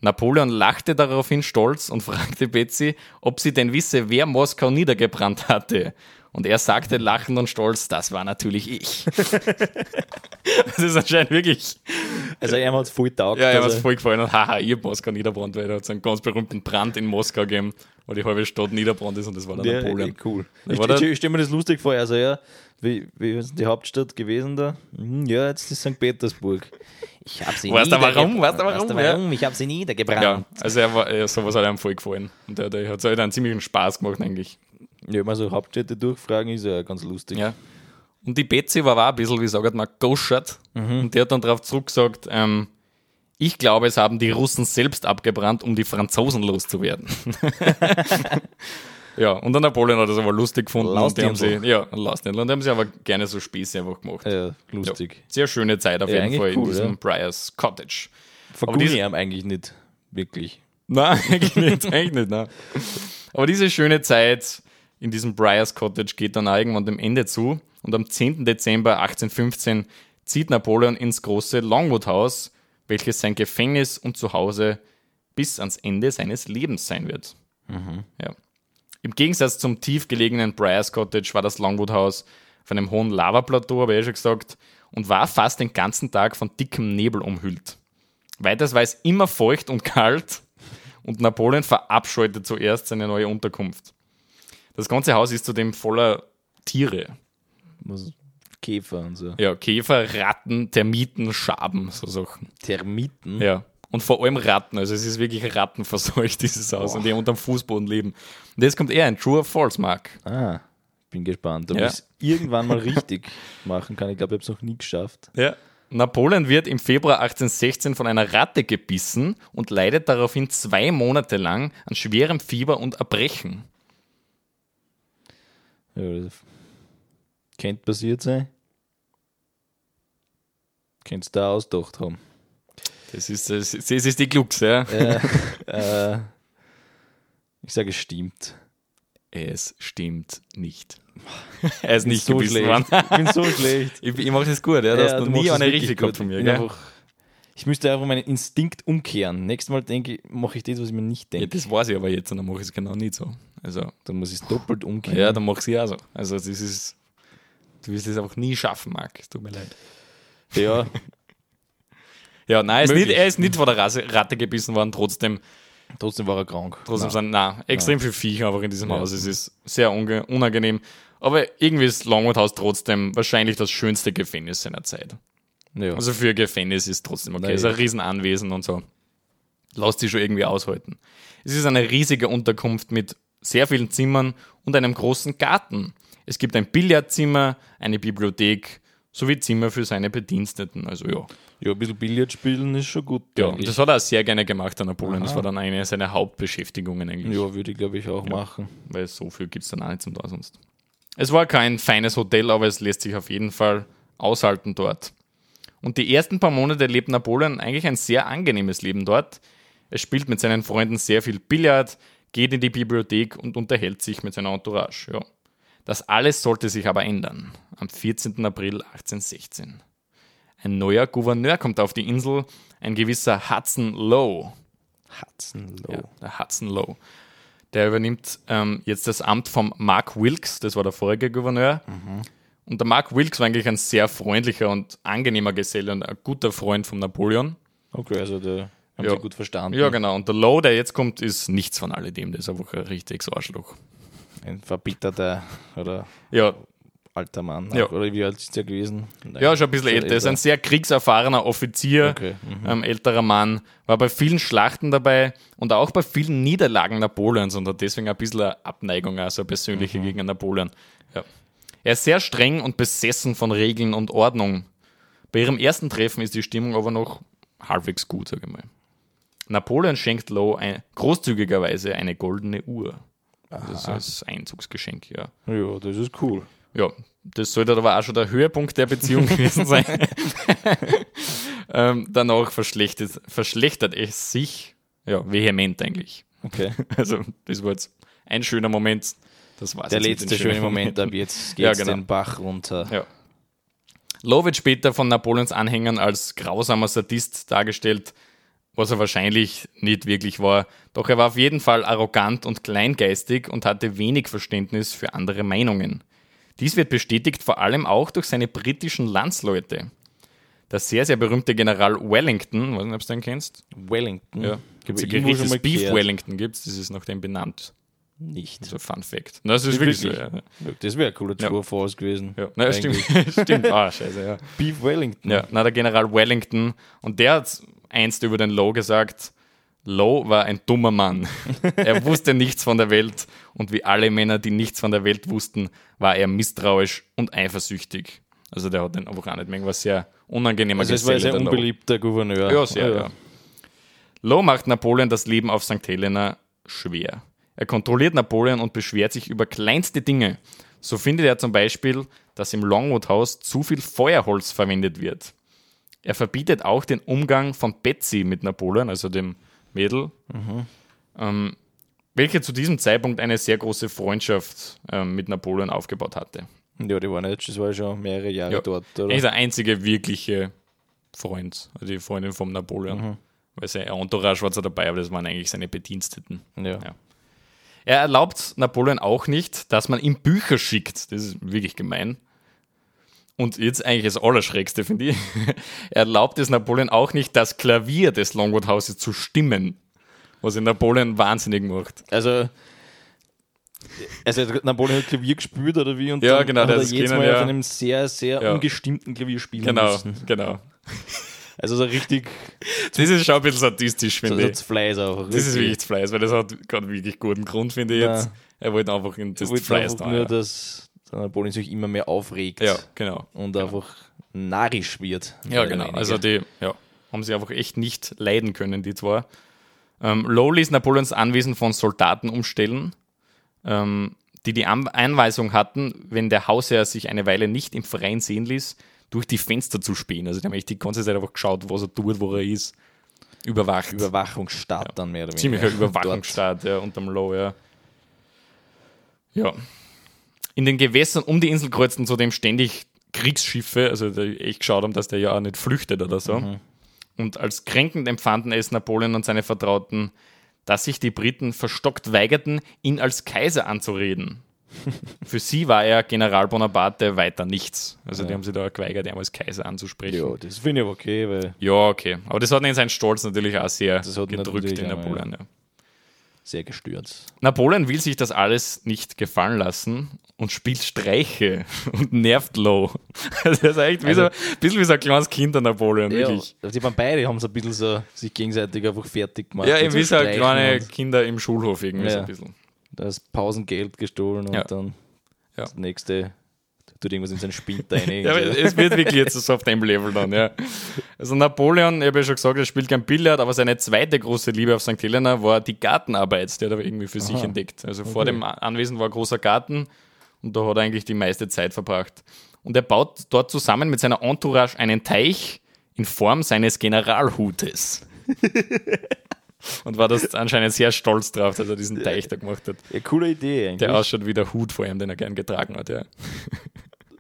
Napoleon lachte daraufhin stolz und fragte Betsy, ob sie denn wisse, wer Moskau niedergebrannt hatte. Und er sagte lachend und stolz, das war natürlich ich. das ist anscheinend wirklich. Also, er hat es voll taugt. Ja, ja, was also, voll gefallen und haha, ihr habt Moskau niederbrannt, weil da hat es einen ganz berühmten Brand in Moskau gegeben, wo die halbe Stadt niederbrannt ist und das war der ja, Napoleon. eh, cool. Ja, Ich, ich, ich stelle mir das lustig vor. Also, ja, wie, wie ist die Hauptstadt gewesen da? Hm, Ja, jetzt ist St. Petersburg. Ich habe sie Weißt du warum? Weißt du warum? Warum? Ich habe sie niedergebrannt. Ja, also er war, ja, sowas hat einem voll gefallen. Und der, der hat halt einen ziemlichen Spaß gemacht eigentlich. Ja, immer so Hauptstädte durchfragen ist ja ganz lustig. Ja. Und die Betsy war auch ein bisschen, wie sagt man, goschert. Und der hat dann darauf zurückgesagt, ähm, ich glaube, es haben die Russen selbst abgebrannt, um die Franzosen loszuwerden. ja, und der Napoleon hat das aber lustig gefunden. Und die haben sie, ja, Lausdindl. Und die haben sie aber gerne so Späße einfach gemacht. Ja, lustig. Sehr schöne Zeit auf Ja, jeden Fall in cool, diesem ja. Briars Cottage. Verguni diese- ihm eigentlich nicht wirklich. Nein, eigentlich nicht, eigentlich nicht. Nein. Aber diese schöne Zeit in diesem Briars Cottage geht dann irgendwann dem Ende zu. Und am 10. Dezember 1815 zieht Napoleon ins große Longwood House, welches sein Gefängnis und Zuhause bis ans Ende seines Lebens sein wird. Ja. Im Gegensatz zum tief gelegenen Briars Cottage war das Longwood House auf einem hohen Lavaplateau, habe ich eh schon gesagt, und war fast den ganzen Tag von dickem Nebel umhüllt. Weiters war es immer feucht und kalt und Napoleon verabscheute zuerst seine neue Unterkunft. Das ganze Haus ist zudem voller Tiere. Was, Käfer und so. Ja, Käfer, Ratten, Termiten, Schaben, so Sachen. Termiten. Ja. Und vor allem Ratten. Also es ist wirklich rattenverseucht, dieses Haus, und die unterm Fußboden leben. Und jetzt kommt eher ein True or False, Mark. Ah, bin gespannt. Ob Ja. ich es irgendwann mal richtig machen kann. Ich glaube, ich habe es noch nie geschafft. Ja. Napoleon wird im Februar 1816 von einer Ratte gebissen und leidet daraufhin zwei Monate lang an schwerem Fieber und Erbrechen. Ja, das könnte passiert sein. Könntest du da ausgedacht haben. Das ist, das, ist- das ist die Glux, ja. äh, ich sage, es stimmt. Es stimmt nicht. er ist nicht so gebissen schlecht. Ich bin so schlecht. Ich, ich mache das gut, ja. Du hast noch nie eine wirklich richtig gut. gehabt von mir. Gell? Ich müsste einfach meinen Instinkt umkehren. Nächstes Mal denke ich, mache ich das, was ich mir nicht Ja, denke. das weiß ich aber jetzt und dann mache ich es genau nicht so. Also, dann muss ich es doppelt umkehren. ja, dann mache ich es auch so. Also, das ist. Du wirst es einfach nie schaffen, Marc. Es Tut mir leid. ja, Ja, nein, er ist, nicht, er ist nicht von der Rasse, Ratte gebissen worden. Trotzdem, trotzdem war er krank. trotzdem Nein. sind na, extrem viel Viecher einfach in diesem Ja. Haus. Es ist sehr unangenehm. Aber irgendwie ist Longwood House trotzdem wahrscheinlich das schönste Gefängnis seiner Zeit. Ja. Also für Gefängnis ist trotzdem okay. Es ist ja. ein Riesenanwesen und so. Lasst sich schon irgendwie aushalten. Es ist eine riesige Unterkunft mit sehr vielen Zimmern und einem großen Garten. Es gibt ein Billardzimmer, eine Bibliothek sowie Zimmer für seine Bediensteten. Also ja. ja, ein bisschen Billard spielen ist schon gut. Ja, eigentlich. und das hat er auch sehr gerne gemacht, der Napoleon. Das Aha. war dann eine seiner Hauptbeschäftigungen eigentlich. ja würde ich glaube ich auch machen. Weil so viel gibt es dann auch nicht zum da sonst. Es war kein feines Hotel, aber es lässt sich auf jeden Fall aushalten dort. Und die ersten paar Monate lebt Napoleon eigentlich ein sehr angenehmes Leben dort. Er spielt mit seinen Freunden sehr viel Billard, geht in die Bibliothek und unterhält sich mit seiner Entourage. Ja. Das alles sollte sich aber ändern. Am 14. April 1816. Ein neuer Gouverneur kommt auf die Insel, ein gewisser Hudson Lowe. Hudson Lowe. Ja, der Hudson Lowe. Der übernimmt ähm, jetzt das Amt von Mark Wilkes, das war der vorige Gouverneur. Und der Mark Wilkes war eigentlich ein sehr freundlicher und angenehmer Geselle und ein guter Freund von Napoleon. Okay, also der haben Ja. sie gut verstanden. Ja, genau. Und der Lowe, der jetzt kommt, ist nichts von alledem. Der ist einfach ein richtiges Arschloch. Ein verbitterter oder Ja, alter Mann. Ja. Oder wie alt ist der gewesen? Nein, ja schon ein bisschen älter. Er ist ein sehr kriegserfahrener Offizier, Okay, mhm. ähm, älterer Mann, war bei vielen Schlachten dabei und auch bei vielen Niederlagen Napoleons und hat deswegen ein bisschen eine Abneigung, also eine persönliche Mhm. gegen Napoleon. Ja. Er ist sehr streng und besessen von Regeln und Ordnung. Bei ihrem ersten Treffen ist die Stimmung aber noch halbwegs gut, sage ich mal. Napoleon schenkt Lowe ein, großzügigerweise eine goldene Uhr. Das als Einzugsgeschenk, ja. Ja, das ist cool. Ja, das sollte aber auch schon der Höhepunkt der Beziehung gewesen sein. ähm, danach verschlechtert, verschlechtert es sich, ja, vehement eigentlich. Okay. Also, das war jetzt ein schöner Moment. Das war's Der letzte schöne Moment, ab jetzt Ja, geht's genau. den Bach runter. Ja. Wird später von Napoleons Anhängern als grausamer Sadist dargestellt, was er wahrscheinlich nicht wirklich war. Doch er war auf jeden Fall arrogant und kleingeistig und hatte wenig Verständnis für andere Meinungen. Dies wird bestätigt vor allem auch durch seine britischen Landsleute. Der sehr, sehr berühmte General Wellington, weiß nicht, ob du den kennst? Wellington. Ja. Gibt es ein Beef. Wellington gibt das ist nach dem benannt. Nicht. So Fun Fact. Na, das ist wirklich so, ja. Das wäre ein cooler Ja. Tour Force gewesen. ja. Na, stimmt. Stimmt. Ah, scheiße, ja. Beef Wellington. Ja, na, der General Wellington. Und der hat einst über den Lowe gesagt, Lowe war ein dummer Mann. er wusste nichts von der Welt und wie alle Männer, die nichts von der Welt wussten, war er misstrauisch und eifersüchtig. Also der hat den einfach auch nicht mehr was sehr unangenehmer Also es war ein sehr unbeliebter Gouverneur. Ja, sehr, ja. Lowe macht Napoleon das Leben auf St. Helena schwer. Er kontrolliert Napoleon und beschwert sich über kleinste Dinge. So findet er zum Beispiel, dass im Longwood-Haus zu viel Feuerholz verwendet wird. Er verbietet auch den Umgang von Betsy mit Napoleon, also dem Mädel, ähm, welche zu diesem Zeitpunkt eine sehr große Freundschaft ähm, mit Napoleon aufgebaut hatte. Ja, die waren jetzt, das war schon mehrere Jahre Ja. dort, Er ist oder? der einzige wirkliche Freund, also die Freundin von Napoleon. Weil sein Entourage war zwar dabei, aber das waren eigentlich seine Bediensteten. Ja. Ja. Er erlaubt Napoleon auch nicht, dass man ihm Bücher schickt. Das ist wirklich gemein. Und jetzt eigentlich das Allerschrägste, finde ich. Er erlaubt es Napoleon auch nicht, das Klavier des Longwood Houses zu stimmen. Was in Napoleon wahnsinnig macht. Also, also Napoleon hat Klavier gespielt oder wie? Und Ja, genau, hat er jedes Mal wir, auf ja. einem sehr, sehr Ja. ungestimmten Klavier spielen Genau, müssen. genau. Also so richtig Das ist schon ein bisschen sadistisch, so, finde so ich. zu Fleiß auch. Das ist wirklich Fleiß, weil das hat gerade wirklich guten Grund, finde ich Ja. jetzt. Er wollte einfach in das Fleiß da. nur, Ja. dass Napoleon sich immer mehr aufregt ja, genau. und einfach narrisch wird. Ja, genau. weniger. Also die ja, haben sie einfach echt nicht leiden können, die zwei. Ähm, Lowe ließ Napoleons Anwesen von Soldaten umstellen, ähm, die die An Anweisung hatten, wenn der Hausherr sich eine Weile nicht im Freien sehen ließ, durch die Fenster zu spähen. Also die haben echt die ganze Zeit einfach geschaut, was er tut, wo er ist. Überwacht. Überwachungsstaat dann mehr oder weniger. Ziemlicher. Überwachungsstaat, ja, unterm Low, ja. Ja. In den Gewässern um die Insel kreuzten zudem ständig Kriegsschiffe, also echt geschaut haben, dass der ja auch nicht flüchtet oder so. Mhm. Und als kränkend empfanden es Napoleon und seine Vertrauten, dass sich die Briten verstockt weigerten, ihn als Kaiser anzureden. Für sie war er General Bonaparte weiter nichts. Also die haben sich da geweigert, ihn als Kaiser anzusprechen. Ja, das finde ich okay, weil Ja, okay. Aber das hat ihn seinen Stolz natürlich auch sehr gedrückt in Napoleon. Ja. sehr gestürzt. Napoleon will sich das alles nicht gefallen lassen und spielt Streiche und nervt Low. Das ist echt wie so, Also- ein bisschen wie so ein kleines Kind, der Napoleon, wirklich. Ja, die waren beide haben so ein bisschen so sich gegenseitig einfach fertig gemacht. Ja, eben wie so kleine Kinder im Schulhof irgendwie so Ja. ein bisschen. Das Pausengeld gestohlen und Ja. dann Ja. das nächste tut irgendwas in seinen Spind rein. Ja, es wird wirklich jetzt so auf dem Level dann, ja. Also Napoleon, ich habe ja schon gesagt, er spielt kein Billard, aber seine zweite große Liebe auf St. Helena war die Gartenarbeit, die hat er irgendwie für sich Aha. entdeckt. Also vor dem Anwesen war ein großer Garten und da hat er eigentlich die meiste Zeit verbracht. Und er baut dort zusammen mit seiner Entourage einen Teich, in Form seines Generalhutes. Und war das anscheinend sehr stolz drauf, dass er diesen Teich da gemacht hat. Ja, coole Idee eigentlich. Der ausschaut wie der Hut vor ihm, den er gern getragen hat, ja.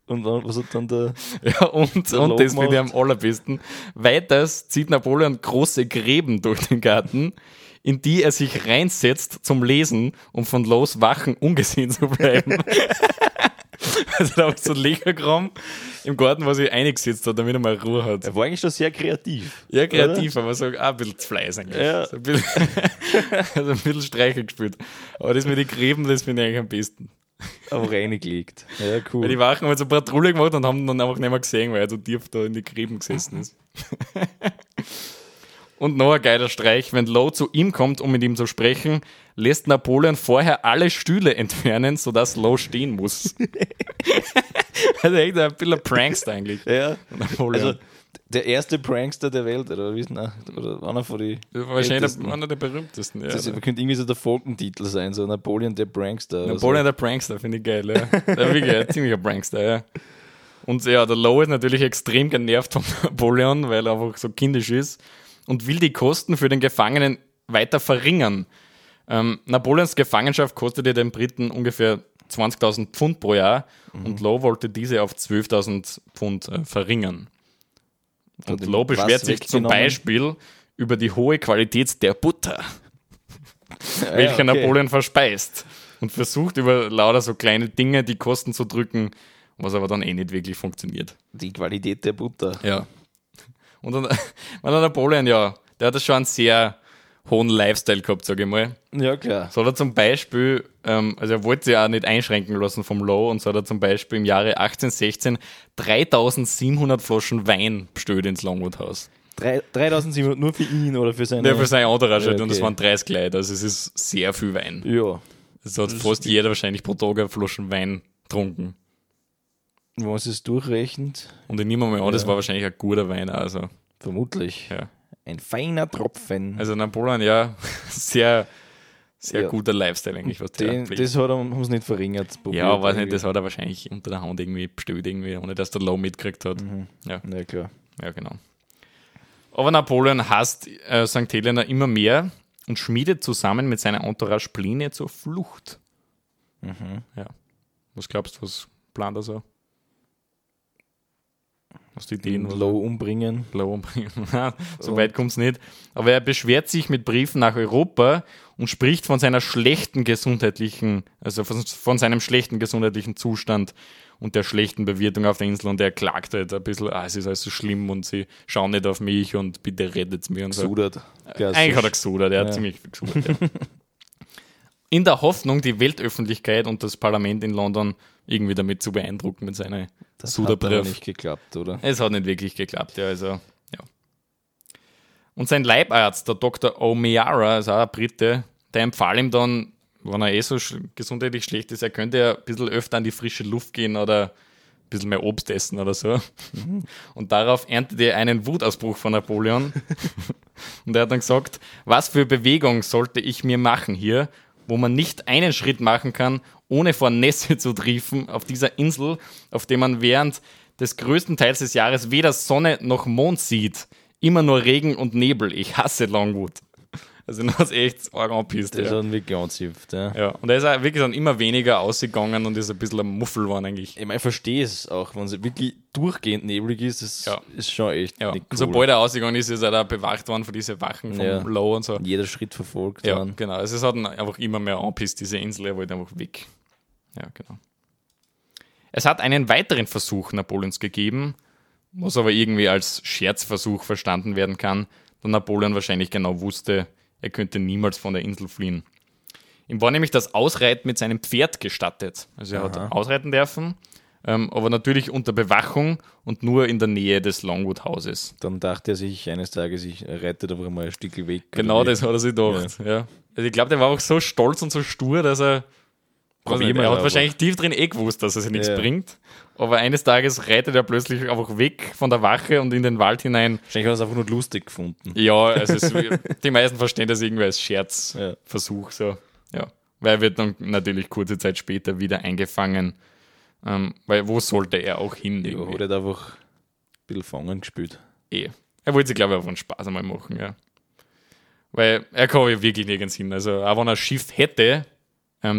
Und dann, was hat dann der. Ja, und, Der und das finde ich am allerbesten. Weiters zieht Napoleon große Gräben durch den Garten, in die er sich reinsetzt zum Lesen, um von Los Wachen ungesehen zu bleiben. also da habe ich so einen Legerkram im Garten, was ich eingesetzt hat, damit er mal Ruhe hat. Er war eigentlich schon sehr kreativ. Ja, kreativ, aber so auch ein bisschen zu Fleiß eigentlich. Ja. So ein bisschen, also ein bisschen Streicher gespielt. Aber das mit den Gräben, das finde ich eigentlich am besten. Aber reingelegt. Ja, Weil cool. die Wachen haben so Patrouille gemacht und haben dann einfach nicht mehr gesehen, weil er so tief da in die Gräben gesessen ist. und noch ein geiler Streich, wenn Lowe zu ihm kommt, um mit ihm zu sprechen, lässt Napoleon vorher alle Stühle entfernen, sodass Lowe stehen muss. also echt ein bisschen ein Prankster eigentlich. Ja. Napoleon. Also, der erste Prankster der Welt, oder wie ist denn, oder einer von war wahrscheinlich der, einer der berühmtesten. Ja, Das könnte irgendwie so der Folgentitel sein, so Napoleon der Prankster. oder Napoleon der Prankster, finde ich geil, ja. Der wirklich ein ziemlicher Prankster, ja. Und ja, der Lowe ist natürlich extrem genervt von Napoleon, weil er einfach so kindisch ist und will die Kosten für den Gefangenen weiter verringern. Ähm, Napoleons Gefangenschaft kostete den Briten ungefähr 20.000 Pfund pro Jahr und Lowe wollte diese auf 12.000 Pfund äh, verringern. Und Lowe beschwert sich zum. Beispiel über die hohe Qualität der Butter Ja, welcher okay. Napoleon verspeist und versucht über lauter so kleine Dinge die Kosten zu drücken, was aber dann eh nicht wirklich funktioniert. Die Qualität der Butter. Ja. Und dann, weil der Napoleon, ja, der hat schon einen sehr hohen Lifestyle gehabt, sage ich mal. Ja, klar. So hat er zum Beispiel, ähm, also er wollte sich auch nicht einschränken lassen vom Low und so hat er zum Beispiel im Jahre 1816 3700 Flaschen Wein bestellt ins Longwood-Haus. Drei- 3700 nur für ihn oder für seine. Der für sein Entourage halt, und das okay. waren 30 Leute, also es ist sehr viel Wein. Ja. Es hat fast jeder wahrscheinlich pro Tag eine Flaschen Wein getrunken. Wenn man es durchrechnet, Und ich nehme mal an, das war wahrscheinlich ein guter Wein. Also, vermutlich. ja. Ein feiner Tropfen. also Napoleon, ja, sehr, sehr Ja. guter Lifestyle eigentlich, was Den, das hat er uns nicht verringert. Ja, weiß nicht, das hat er wahrscheinlich unter der Hand irgendwie bestellt, irgendwie, ohne dass der Low mitgekriegt hat. Ja, Ja, klar. ja, genau. Aber Napoleon hasst äh, St. Helena immer mehr und schmiedet zusammen mit seiner Entourage Pläne zur Flucht. Ja. Was glaubst du, was plant er so? Was die Ideen? Low umbringen. Low umbringen. so weit kommt es nicht. Aber er beschwert sich mit Briefen nach Europa und spricht von seiner schlechten gesundheitlichen, also von, von seinem schlechten gesundheitlichen Zustand und der schlechten Bewirtung auf der Insel und er klagt halt ein bisschen, ah, es ist alles so schlimm und sie schauen nicht auf mich und bitte rettet's mir und so. Sudert. Eigentlich hat er gesudert, er hat Ja. ziemlich viel gesudert. Ja. In der Hoffnung, die Weltöffentlichkeit und das Parlament in London irgendwie damit zu beeindrucken mit seinem Das hat aber Suderbrief. nicht geklappt, oder? Es hat nicht wirklich geklappt, ja, also, ja. Und sein Leibarzt, der Dr. O'Meara, ist auch ein Brite, der empfahl ihm dann, wenn er eh so gesundheitlich schlecht ist, er könnte ja ein bisschen öfter an die frische Luft gehen oder ein bisschen mehr Obst essen oder so. Und darauf erntete er einen Wutausbruch von Napoleon. Und er hat dann gesagt, was für Bewegung sollte ich mir machen hier, wo man nicht einen Schritt machen kann, ohne vor Nässe zu triefen auf dieser Insel, auf der man während des größten Teils des Jahres weder Sonne noch Mond sieht. Immer nur Regen und Nebel. Ich hasse Longwood. Also das ist echt arg angepisst. Das Ja. hat wirklich anzipft, ja. ja. Und er ist auch wirklich dann immer weniger ausgegangen und ist ein bisschen ein Muffel geworden eigentlich. Ich meine, ich verstehe es auch, wenn es wirklich durchgehend neblig ist, das Ja. ist schon echt Ja. nicht Und cool. sobald er ausgegangen ist, ist er da bewacht worden von diesen Wachen vom Ja. Low und so. Jeder Schritt verfolgt Ja, dann. genau. Also es hat ihn einfach immer mehr anpisst, diese Insel, er wollte einfach weg. Ja, genau. Es hat einen weiteren Versuch Napoleons gegeben, was aber irgendwie als Scherzversuch verstanden werden kann, da Napoleon wahrscheinlich genau wusste, er könnte niemals von der Insel fliehen. Ihm war nämlich das Ausreiten mit seinem Pferd gestattet. Also er hat ausreiten dürfen, ähm, aber natürlich unter Bewachung und nur in der Nähe des Longwood-Hauses. Dann dachte er sich eines Tages, ich reite einfach mal ein Stück weg. Genau das hat er sich gedacht. Ja. Also ich glaube, der war auch so stolz und so stur, dass er. Probier mal er hat einfach. wahrscheinlich tief drin eh gewusst, dass es nichts Ja. bringt. Aber eines Tages reitet er plötzlich einfach weg von der Wache und in den Wald hinein. Wahrscheinlich hat er es einfach nur lustig gefunden. Ja, also es, die meisten verstehen das irgendwie als Scherzversuch. So. Ja. Weil er wird dann natürlich kurze Zeit später wieder eingefangen. Ähm, weil wo sollte er auch hin? Ja, irgendwie? hat er einfach ein bisschen fangen gespielt. Eh. Er wollte sich, glaube ich, auf einen Spaß einmal machen, ja. Weil er kann ja wirklich nirgends hin. Also, auch wenn er ein Schiff hätte,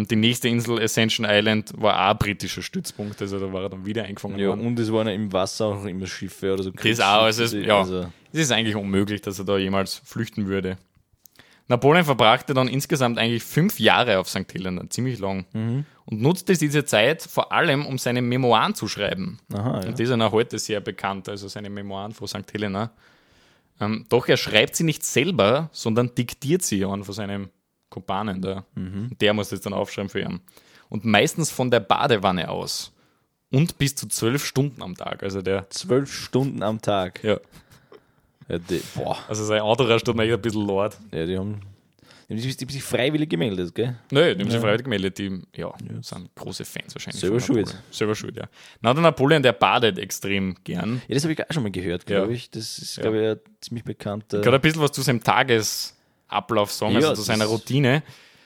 die nächste Insel, Ascension Island, war auch ein britischer Stützpunkt. Also, da war er dann wieder eingefangen Ja, worden. und es waren ja im Wasser auch immer Schiffe oder so. Das auch, also, es, ja, also- es ist eigentlich unmöglich, dass er da jemals flüchten würde. Napoleon verbrachte dann insgesamt eigentlich fünf Jahre auf St. Helena, ziemlich lang, Mhm. und nutzte diese Zeit vor allem, um seine Memoiren zu schreiben. Aha, ja. Und die sind auch heute sehr bekannt, also seine Memoiren von St. Helena. Ähm, doch er schreibt sie nicht selber, sondern diktiert sie an von seinem Kumpanen da. Mhm. Der muss das dann aufschreiben für ihn. Und meistens von der Badewanne aus. Und bis zu zwölf Stunden am Tag. Also der, Zwölf Stunden am Tag. ja, Ja, die, boah. also sein Entourage tut mir echt ein bisschen leid. Ja, die haben, die haben sich, freiwillig gemeldet, gell? Nö, die haben sich freiwillig gemeldet, die ja, sind große Fans wahrscheinlich. Selber schuld. Selber schuld, ja. Na, der Napoleon, der badet extrem gern. Ja, das habe ich auch schon mal gehört, glaube Ja. ich. Das ist, glaube ich, ein ziemlich bekannter. Kann ein bisschen was zu seinem Tagesablauf sagen, Ja, also das zu seiner Routine.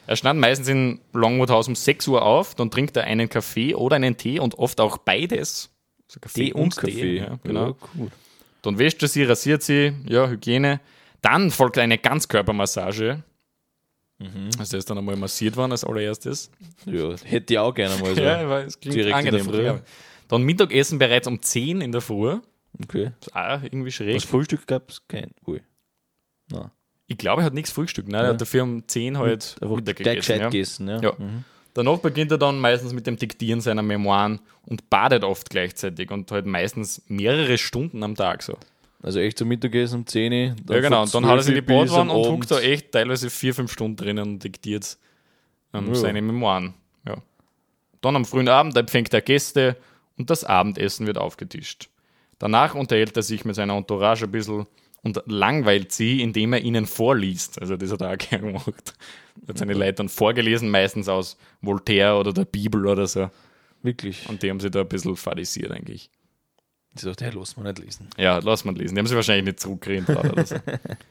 Er stand meistens in Longwood House um 6 Uhr auf, dann trinkt er einen Kaffee oder einen Tee und oft auch beides. Also Kaffee Tee und Kaffee. Ja, genau. Ja, cool. Dann wäscht er sie, rasiert sie, ja, Hygiene. Dann folgt eine Ganzkörpermassage. Mhm. Also er ist dann einmal massiert worden als allererstes. Ja, hätte ich auch gerne mal so. Ja, weil es klingt direkt in der angenehm. Früh. Dann Mittagessen bereits um 10 in der Früh. Okay. Das ist auch irgendwie schräg. Was Frühstück gab es? Kein. Ui. Na. Ich glaube, er hat nichts Frühstück. Nein, er hat dafür um 10 halt Mittag gegessen. Ja. gegessen, ja. Ja. Mhm. Danach beginnt er dann meistens mit dem Diktieren seiner Memoiren und badet oft gleichzeitig und halt meistens mehrere Stunden am Tag so. Also echt zum Mittagessen um 10 Uhr. dann ja, genau. Und dann hat er sich die 12 bis Badwanne am und huckt da echt teilweise vier, fünf Stunden drinnen und diktiert ähm, Ja. seine Memoiren. Ja. Dann am frühen Abend empfängt er Gäste und das Abendessen wird aufgetischt. Danach unterhält er sich mit seiner Entourage ein bisschen und langweilt sie, indem er ihnen vorliest. Also das hat er auch gerne gemacht. Er hat seine Leute dann vorgelesen, meistens aus Voltaire oder der Bibel oder so. Wirklich. Und die haben sich da ein bisschen fadisiert eigentlich. Ich dachte, hey, lass mal nicht lesen. Ja, lass mal lesen. Die haben sie wahrscheinlich nicht zurückgeredet oder so.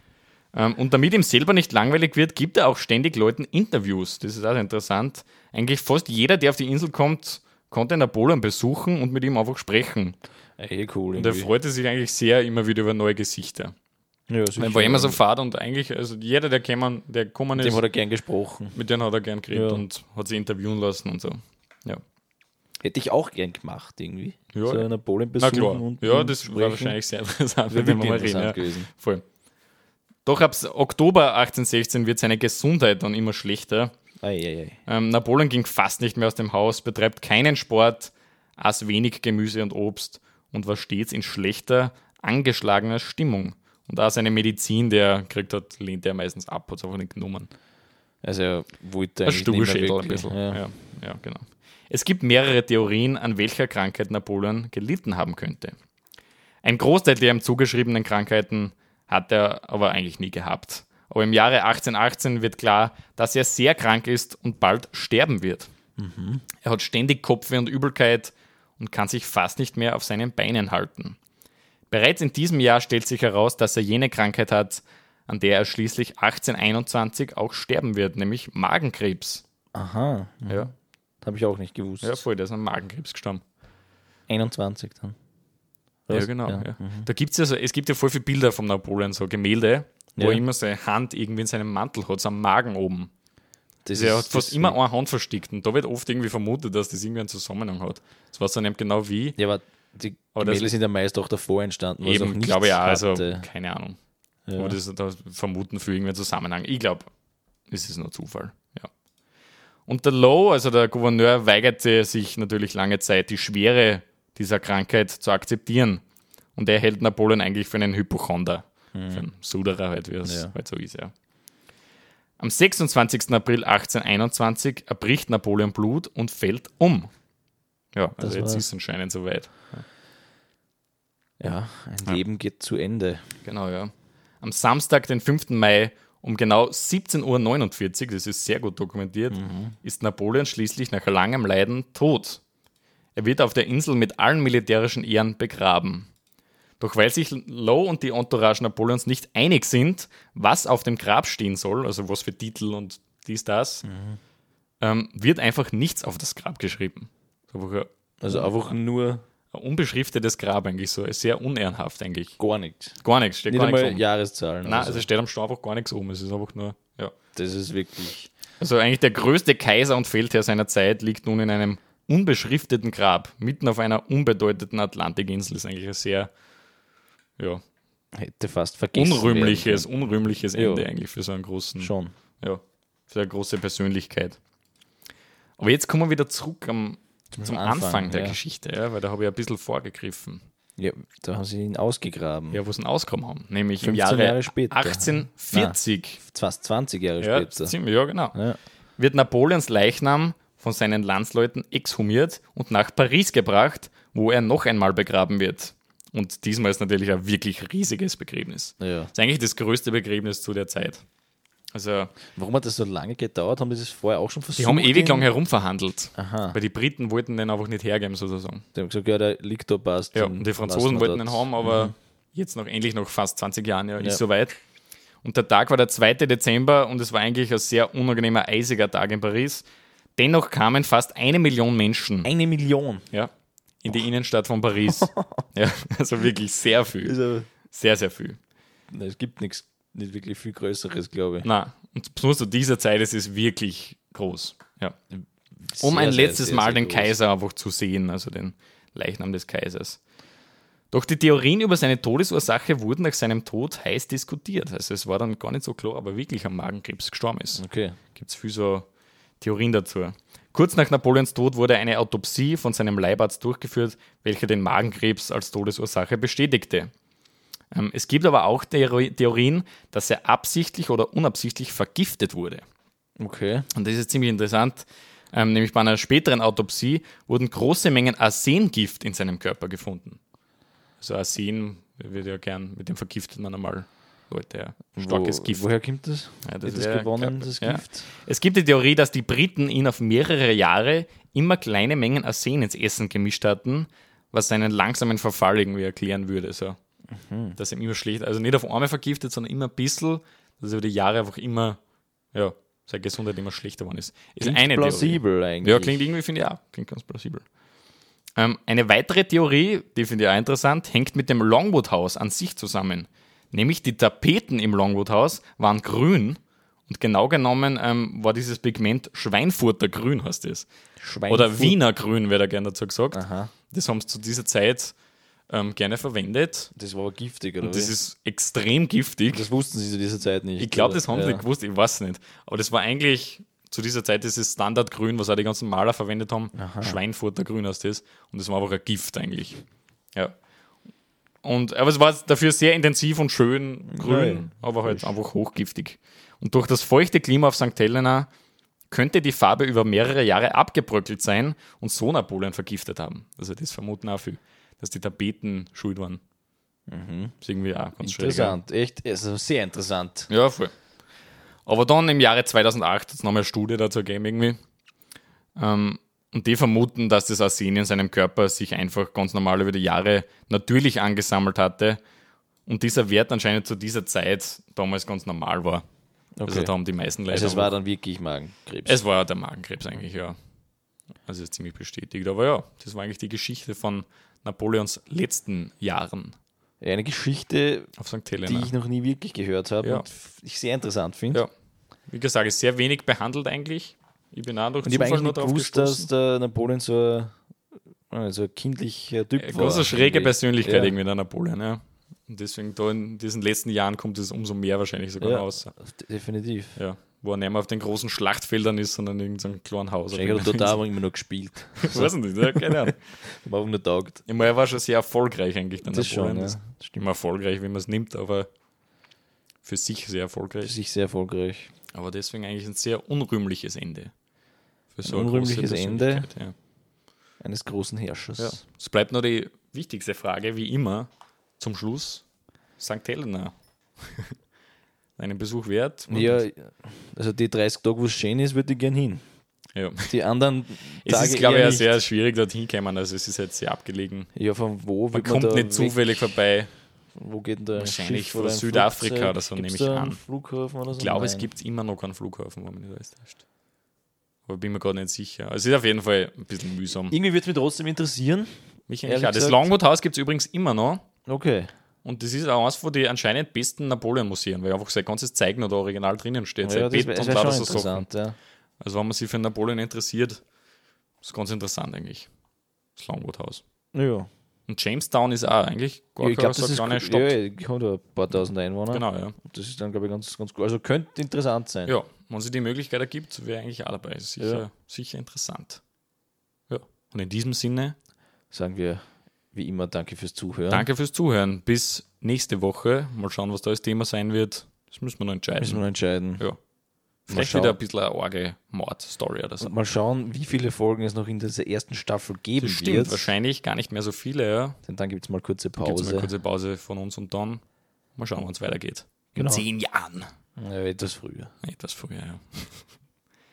ähm, und damit ihm selber nicht langweilig wird, gibt er auch ständig Leuten Interviews. Das ist auch interessant. Eigentlich fast jeder, der auf die Insel kommt, konnte Napoleon besuchen und mit ihm einfach sprechen. Ey, cool. Und er irgendwie. freute sich eigentlich sehr immer wieder über neue Gesichter. Ja, sicher. Er war immer so fad und eigentlich, also jeder, der kämen, der gekommen Mit ist, dem hat er gern gesprochen. mit dem hat er gern geredet Ja. und hat sie interviewen lassen und so. Ja. Hätte ich auch gern gemacht, irgendwie. Ja. So Napoleon Na besuchen und Ja, das war sprechen. wahrscheinlich sehr interessant, mit dem wir mal reden. Ja. gewesen. Voll. Doch ab Oktober 1816 wird seine Gesundheit dann immer schlechter. Ei, ei, ei. Ähm, Napoleon ging fast nicht mehr aus dem Haus, betreibt keinen Sport, aß wenig Gemüse und Obst und war stets in schlechter, angeschlagener Stimmung. Und auch seine Medizin, der er gekriegt hat, lehnt er meistens ab, hat es einfach nicht genommen. Also er wollte Ein eigentlich nicht mehr ein bisschen. Ja. Ja. Ja, genau. Es gibt mehrere Theorien, an welcher Krankheit Napoleon gelitten haben könnte. Ein Großteil der ihm zugeschriebenen Krankheiten hat er aber eigentlich nie gehabt. Aber im Jahre 1818 wird klar, dass er sehr krank ist und bald sterben wird. Er hat ständig Kopfweh und Übelkeit und kann sich fast nicht mehr auf seinen Beinen halten. Bereits in diesem Jahr stellt sich heraus, dass er jene Krankheit hat, an der er schließlich 1821 auch sterben wird, nämlich Magenkrebs. Aha, Ja, habe ich auch nicht gewusst. ja voll, der ist an Magenkrebs gestorben. 21 dann. Ja, genau. Ja. Ja. Da gibt's ja so, es gibt ja voll viele Bilder von Napoleon, so Gemälde, wo Ja. er immer seine Hand irgendwie in seinem Mantel hat, so am Magen oben. Das Also er hat ist- fast das- immer eine Hand versteckt und da wird oft irgendwie vermutet, dass das irgendwie einen Zusammenhang hat. Das weiß er nicht genau wie. Ja, aber die Aber das- Gemälde sind ja meist auch davor entstanden. was Eben, glaube ich auch, also keine Ahnung. Ja. Aber das da vermuten für irgendeinen Zusammenhang. Ich glaube, es ist nur Zufall. Ja. Und der Lowe, also der Gouverneur, weigerte sich natürlich lange Zeit, die Schwere dieser Krankheit zu akzeptieren. Und er hält Napoleon eigentlich für einen Hypochonder. Für einen Suderer, halt, wie es Mhm. Ja. halt so ist, ja. Am 26. April 1821 erbricht Napoleon Blut und fällt um. Ja, also Das jetzt ist es anscheinend soweit. ja, ein Ja. Leben geht zu Ende. Genau, ja. Am Samstag, den 5. Mai um genau 17.49 Uhr, das ist sehr gut dokumentiert, ist Napoleon schließlich nach langem Leiden tot. Er wird auf der Insel mit allen militärischen Ehren begraben. Doch weil sich Lowe und die Entourage Napoleons nicht einig sind, was auf dem Grab stehen soll, also was für Titel und dies, das, ähm, wird einfach nichts auf das Grab geschrieben. Einfach Also einfach nur ein unbeschriftetes Grab eigentlich so. Sehr unehrenhaft eigentlich. Gar nichts. Gar nichts, steht Nicht gar nichts oben. Jahreszahlen. Nein, also so. es steht am Stein einfach gar nichts oben. Es ist einfach nur, ja. das ist wirklich. Also eigentlich der größte Kaiser und Feldherr seiner Zeit liegt nun in einem unbeschrifteten Grab, mitten auf einer unbedeutenden Atlantikinsel. ist eigentlich ein sehr, ja, Hätte fast vergessen. unrühmliches, werden unrühmliches Ja. Ende eigentlich für so einen großen. Schon. ja, für eine große Persönlichkeit. Aber jetzt kommen wir wieder zurück am, zum, Anfang, Anfang, der ja. Geschichte, ja, weil da habe ich ein bisschen vorgegriffen. Ja, da haben sie ihn ausgegraben. Ja, wo sie ihn ausgekommen haben. Nämlich im 15 Jahre, Jahre später. 1840. Fast 20 Jahre Ja, später. ziemlich, ja, genau. Ja. Wird Napoleons Leichnam von seinen Landsleuten exhumiert und nach Paris gebracht, wo er noch einmal begraben wird. Und diesmal ist natürlich ein wirklich riesiges Begräbnis. Ja. Das ist eigentlich das größte Begräbnis zu der Zeit. Also, Warum hat das so lange gedauert? Haben die das vorher auch schon versucht? die haben ewig lang herumverhandelt. Aha. Weil die Briten wollten den einfach nicht hergeben, sozusagen. Die haben gesagt, ja, der liegt da, passt. Ja, und die Franzosen wollten den haben, aber jetzt noch endlich nach fast 20 Jahren, ja, Ja. ist soweit. Und der Tag war der 2. Dezember und es war eigentlich ein sehr unangenehmer, eisiger Tag in Paris. Dennoch kamen fast eine Million Menschen Eine Million. ja, in die Innenstadt von Paris. ja, also wirklich sehr viel. Also, Sehr, sehr viel. es gibt nichts, nicht wirklich viel Größeres, glaube ich. Na, und besonders zu dieser Zeit ist es wirklich groß. Ja. um Sehr, ein sehr, letztes sehr, Mal sehr den groß. Kaiser einfach zu sehen, also den Leichnam des Kaisers. Doch die Theorien über seine Todesursache wurden nach seinem Tod heiß diskutiert. Also es war dann gar nicht so klar, ob er wirklich am Magenkrebs gestorben ist. Okay. Gibt es viel so Theorien dazu. Kurz nach Napoleons Tod wurde eine Autopsie von seinem Leibarzt durchgeführt, welcher den Magenkrebs als Todesursache bestätigte. Ähm, es gibt aber auch Theori- Theorien, dass er absichtlich oder unabsichtlich vergiftet wurde. Okay. Und das ist ziemlich interessant. Ähm, nämlich bei einer späteren Autopsie wurden große Mengen Arsengift in seinem Körper gefunden. Also Arsen wird ja gern, mit dem vergiftet man einmal Leute. Ja. Starkes Wo, Gift. Woher kommt das? Ja, das, das gewonnen, das ja. Gift? Es gibt die Theorie, dass die Briten ihn auf mehrere Jahre immer kleine Mengen Arsen ins Essen gemischt hatten, was seinen langsamen Verfall irgendwie erklären würde. So. Mhm. Dass er immer schlecht, also nicht auf einmal vergiftet, sondern immer ein bisschen, dass er über die Jahre einfach immer, ja, seine Gesundheit immer schlechter geworden ist. Ist Klingt eine Theorie. plausibel eigentlich. Ja, klingt irgendwie, finde ich auch. Klingt ganz plausibel. Ähm, eine weitere Theorie, die finde ich auch interessant, hängt mit dem Longwood-Haus an sich zusammen. Nämlich die Tapeten im Longwood-Haus waren grün und genau genommen ähm, war dieses Pigment Schweinfurter Grün, heißt es. Schweinfurt- Oder Wiener Grün, wird da gerne dazu gesagt. Aha. Das haben sie zu dieser Zeit ähm, gerne verwendet. Das war aber giftig, oder? Und das wie? ist extrem giftig. das wussten sie zu dieser Zeit nicht. Ich glaube, das haben sie ja. nicht gewusst, ich weiß nicht. Aber das war eigentlich zu dieser Zeit dieses Standardgrün, was auch die ganzen Maler verwendet haben. Schweinfurter Grün heißt das. Und das war einfach ein Gift eigentlich. Ja. Und, aber es war dafür sehr intensiv und schön grün, Nein. aber halt einfach hochgiftig. Und durch das feuchte Klima auf St. Helena könnte die Farbe über mehrere Jahre abgebröckelt sein und so Napoleon vergiftet haben. Also das vermuten auch viel, dass die Tapeten schuld waren. Das ist irgendwie auch ganz schön. Interessant, echt, also sehr interessant. Ja, voll. Aber dann im Jahre 2008 hat es nochmal eine Studie dazu gegeben irgendwie. Ähm, und die vermuten, dass das Arsen in seinem Körper sich einfach ganz normal über die Jahre natürlich angesammelt hatte und dieser Wert anscheinend zu dieser Zeit damals ganz normal war. Also Okay. da haben die meisten Leute. Also es war dann wirklich Magenkrebs. es war der Magenkrebs eigentlich, ja. Also ist ziemlich bestätigt. Aber ja, das war eigentlich die Geschichte von Napoleons letzten Jahren Eine Geschichte, die ich noch nie wirklich gehört habe Ja. und ich sehr interessant finde. Ja. Wie gesagt, ist sehr wenig behandelt eigentlich. Ich bin auch durch Und ich habe eigentlich gewusst, dass der Napoleon so ein, äh, so ein kindlicher Typ Eine war. große schräge. Persönlichkeit Ja. irgendwie der Napoleon, ja. Und deswegen da in diesen letzten Jahren kommt es umso mehr wahrscheinlich sogar Ja. raus. Definitiv. Ja. Wo er nicht mehr auf den großen Schlachtfeldern ist, sondern in irgendeinem kleinen Haus. Er dort auch immer noch gespielt. Ich weiß nicht, ja, keine Ahnung. War einfach nur taugt. Ich meine, er war schon sehr erfolgreich eigentlich, der Das schon, Napoleon. ja. Das ist immer erfolgreich, wie man es nimmt, aber für sich sehr Für erfolgreich. sich sehr erfolgreich. Aber deswegen eigentlich ein sehr unrühmliches Ende. Für Ein eine große unrühmliches Ende. Ja. Eines großen Herrschers. Ja. Es bleibt nur die wichtigste Frage, wie immer, zum Schluss. St. Helena. Einen Besuch wert? Ja, also die 30 Tage, wo es schön ist, würde ich gern hin. ja. Die anderen Es Tage ist, glaube ich, nicht. sehr schwierig, dorthin kommen. Also, es ist jetzt sehr abgelegen. Ja, von wo Man kommt da nicht weg? zufällig vorbei. Wo geht denn da ein Wahrscheinlich Schiff von ein Südafrika Flugzeug? oder so, Gibt's nehme ich an. Flughafen oder so? Ich glaube, es Nein. gibt immer noch keinen Flughafen, wenn man nicht alles täuscht. Aber bin mir gerade nicht sicher. Also, es ist auf jeden Fall ein bisschen mühsam. Irgendwie würde es mich trotzdem interessieren, Mich eigentlich auch. Das Longwood House gibt es übrigens immer noch. Okay. Und das ist auch eines von den anscheinend besten Napoleon-Museen, weil einfach sein ganzes Zeigen oder Original drinnen steht. Sein Ja, das Bett und lauter schon so Sachen. interessant, ja. Also wenn man sich für Napoleon interessiert, ist ganz interessant eigentlich. Das Longwood House. Ja. Und Jamestown ist auch eigentlich gar ich keine glaube, so das ist eine cool. Stadt. Ja, ich da ein paar tausend Einwohner. Genau, ja. Das ist dann, glaube ich, ganz, ganz gut. Also könnte interessant sein. Ja, wenn sich die Möglichkeit ergibt, wäre eigentlich auch dabei. Ist Sicher, Ja. sicher interessant. Ja. Und in diesem Sinne, Sagen wir wie immer Danke fürs Zuhören. danke fürs Zuhören. Bis nächste Woche. Mal schauen, was da das Thema sein wird. Das müssen wir noch entscheiden. Müssen wir noch entscheiden. Ja. Vielleicht wieder ein bisschen eine arge Mord-Story oder so. Und mal schauen, wie viele Folgen es noch in dieser ersten Staffel geben Das stimmt, wird. wahrscheinlich gar nicht mehr so viele, ja. Denn dann gibt es mal kurze Gibt es Pause. eine kurze Pause von uns und dann mal schauen, wann es weitergeht. In Genau. zehn Jahren. Ja, etwas früher. Etwas früher, ja.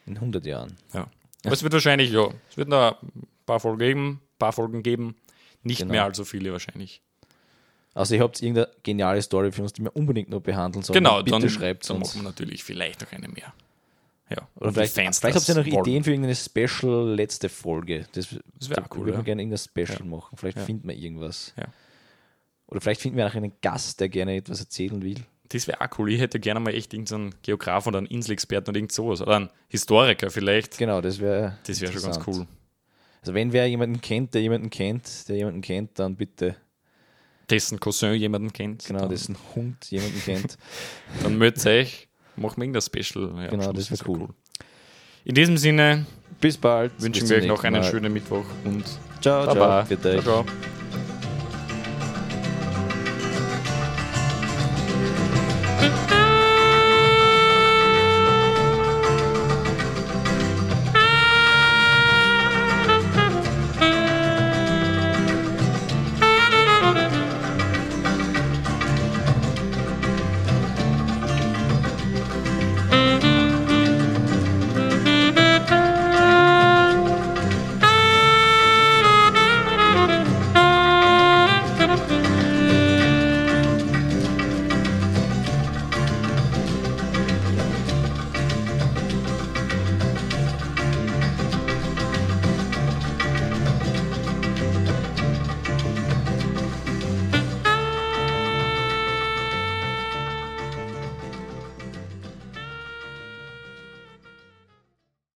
In 100 Jahren. ja. Aber es wird wahrscheinlich, ja, es wird noch ein paar Folgen geben, paar Folgen geben. Nicht Genau. mehr allzu viele wahrscheinlich. Also ihr habt irgendeine geniale Story für uns, die wir unbendingt noch behandeln sollen. Genau, bitte dann, schreibt dann uns. machen wir natürlich vielleicht noch eine mehr. Ja. Oder vielleicht, Fans vielleicht habt ihr noch wollen. Ideen für irgendeine Special letzte Folge. Das, Das wäre da cool, würden wir ja. gerne irgendein Special Ja. machen. Vielleicht Ja. finden wir irgendwas. Ja. Oder vielleicht finden wir auch einen Gast, der gerne etwas erzählen will. Das wäre auch cool. Ich hätte gerne mal echt irgendeinen Geograf oder einen Inselexperten oder irgend sowas. Oder einen Historiker vielleicht. Genau, das wäre Das wäre schon ganz cool. Also wenn wer jemanden kennt, der jemanden kennt, der jemanden kennt, dann bitte, Dessen Cousin jemanden kennt. genau, dessen Hund jemanden kennt. Dann meldet euch. Machen wir irgendein Special. Ja, Genau, das wär wär cool. In diesem Sinne Bis bald. wünschen Bis wir euch noch einen Mal. schönen Mittwoch und Ciao, Baba. ciao. ciao.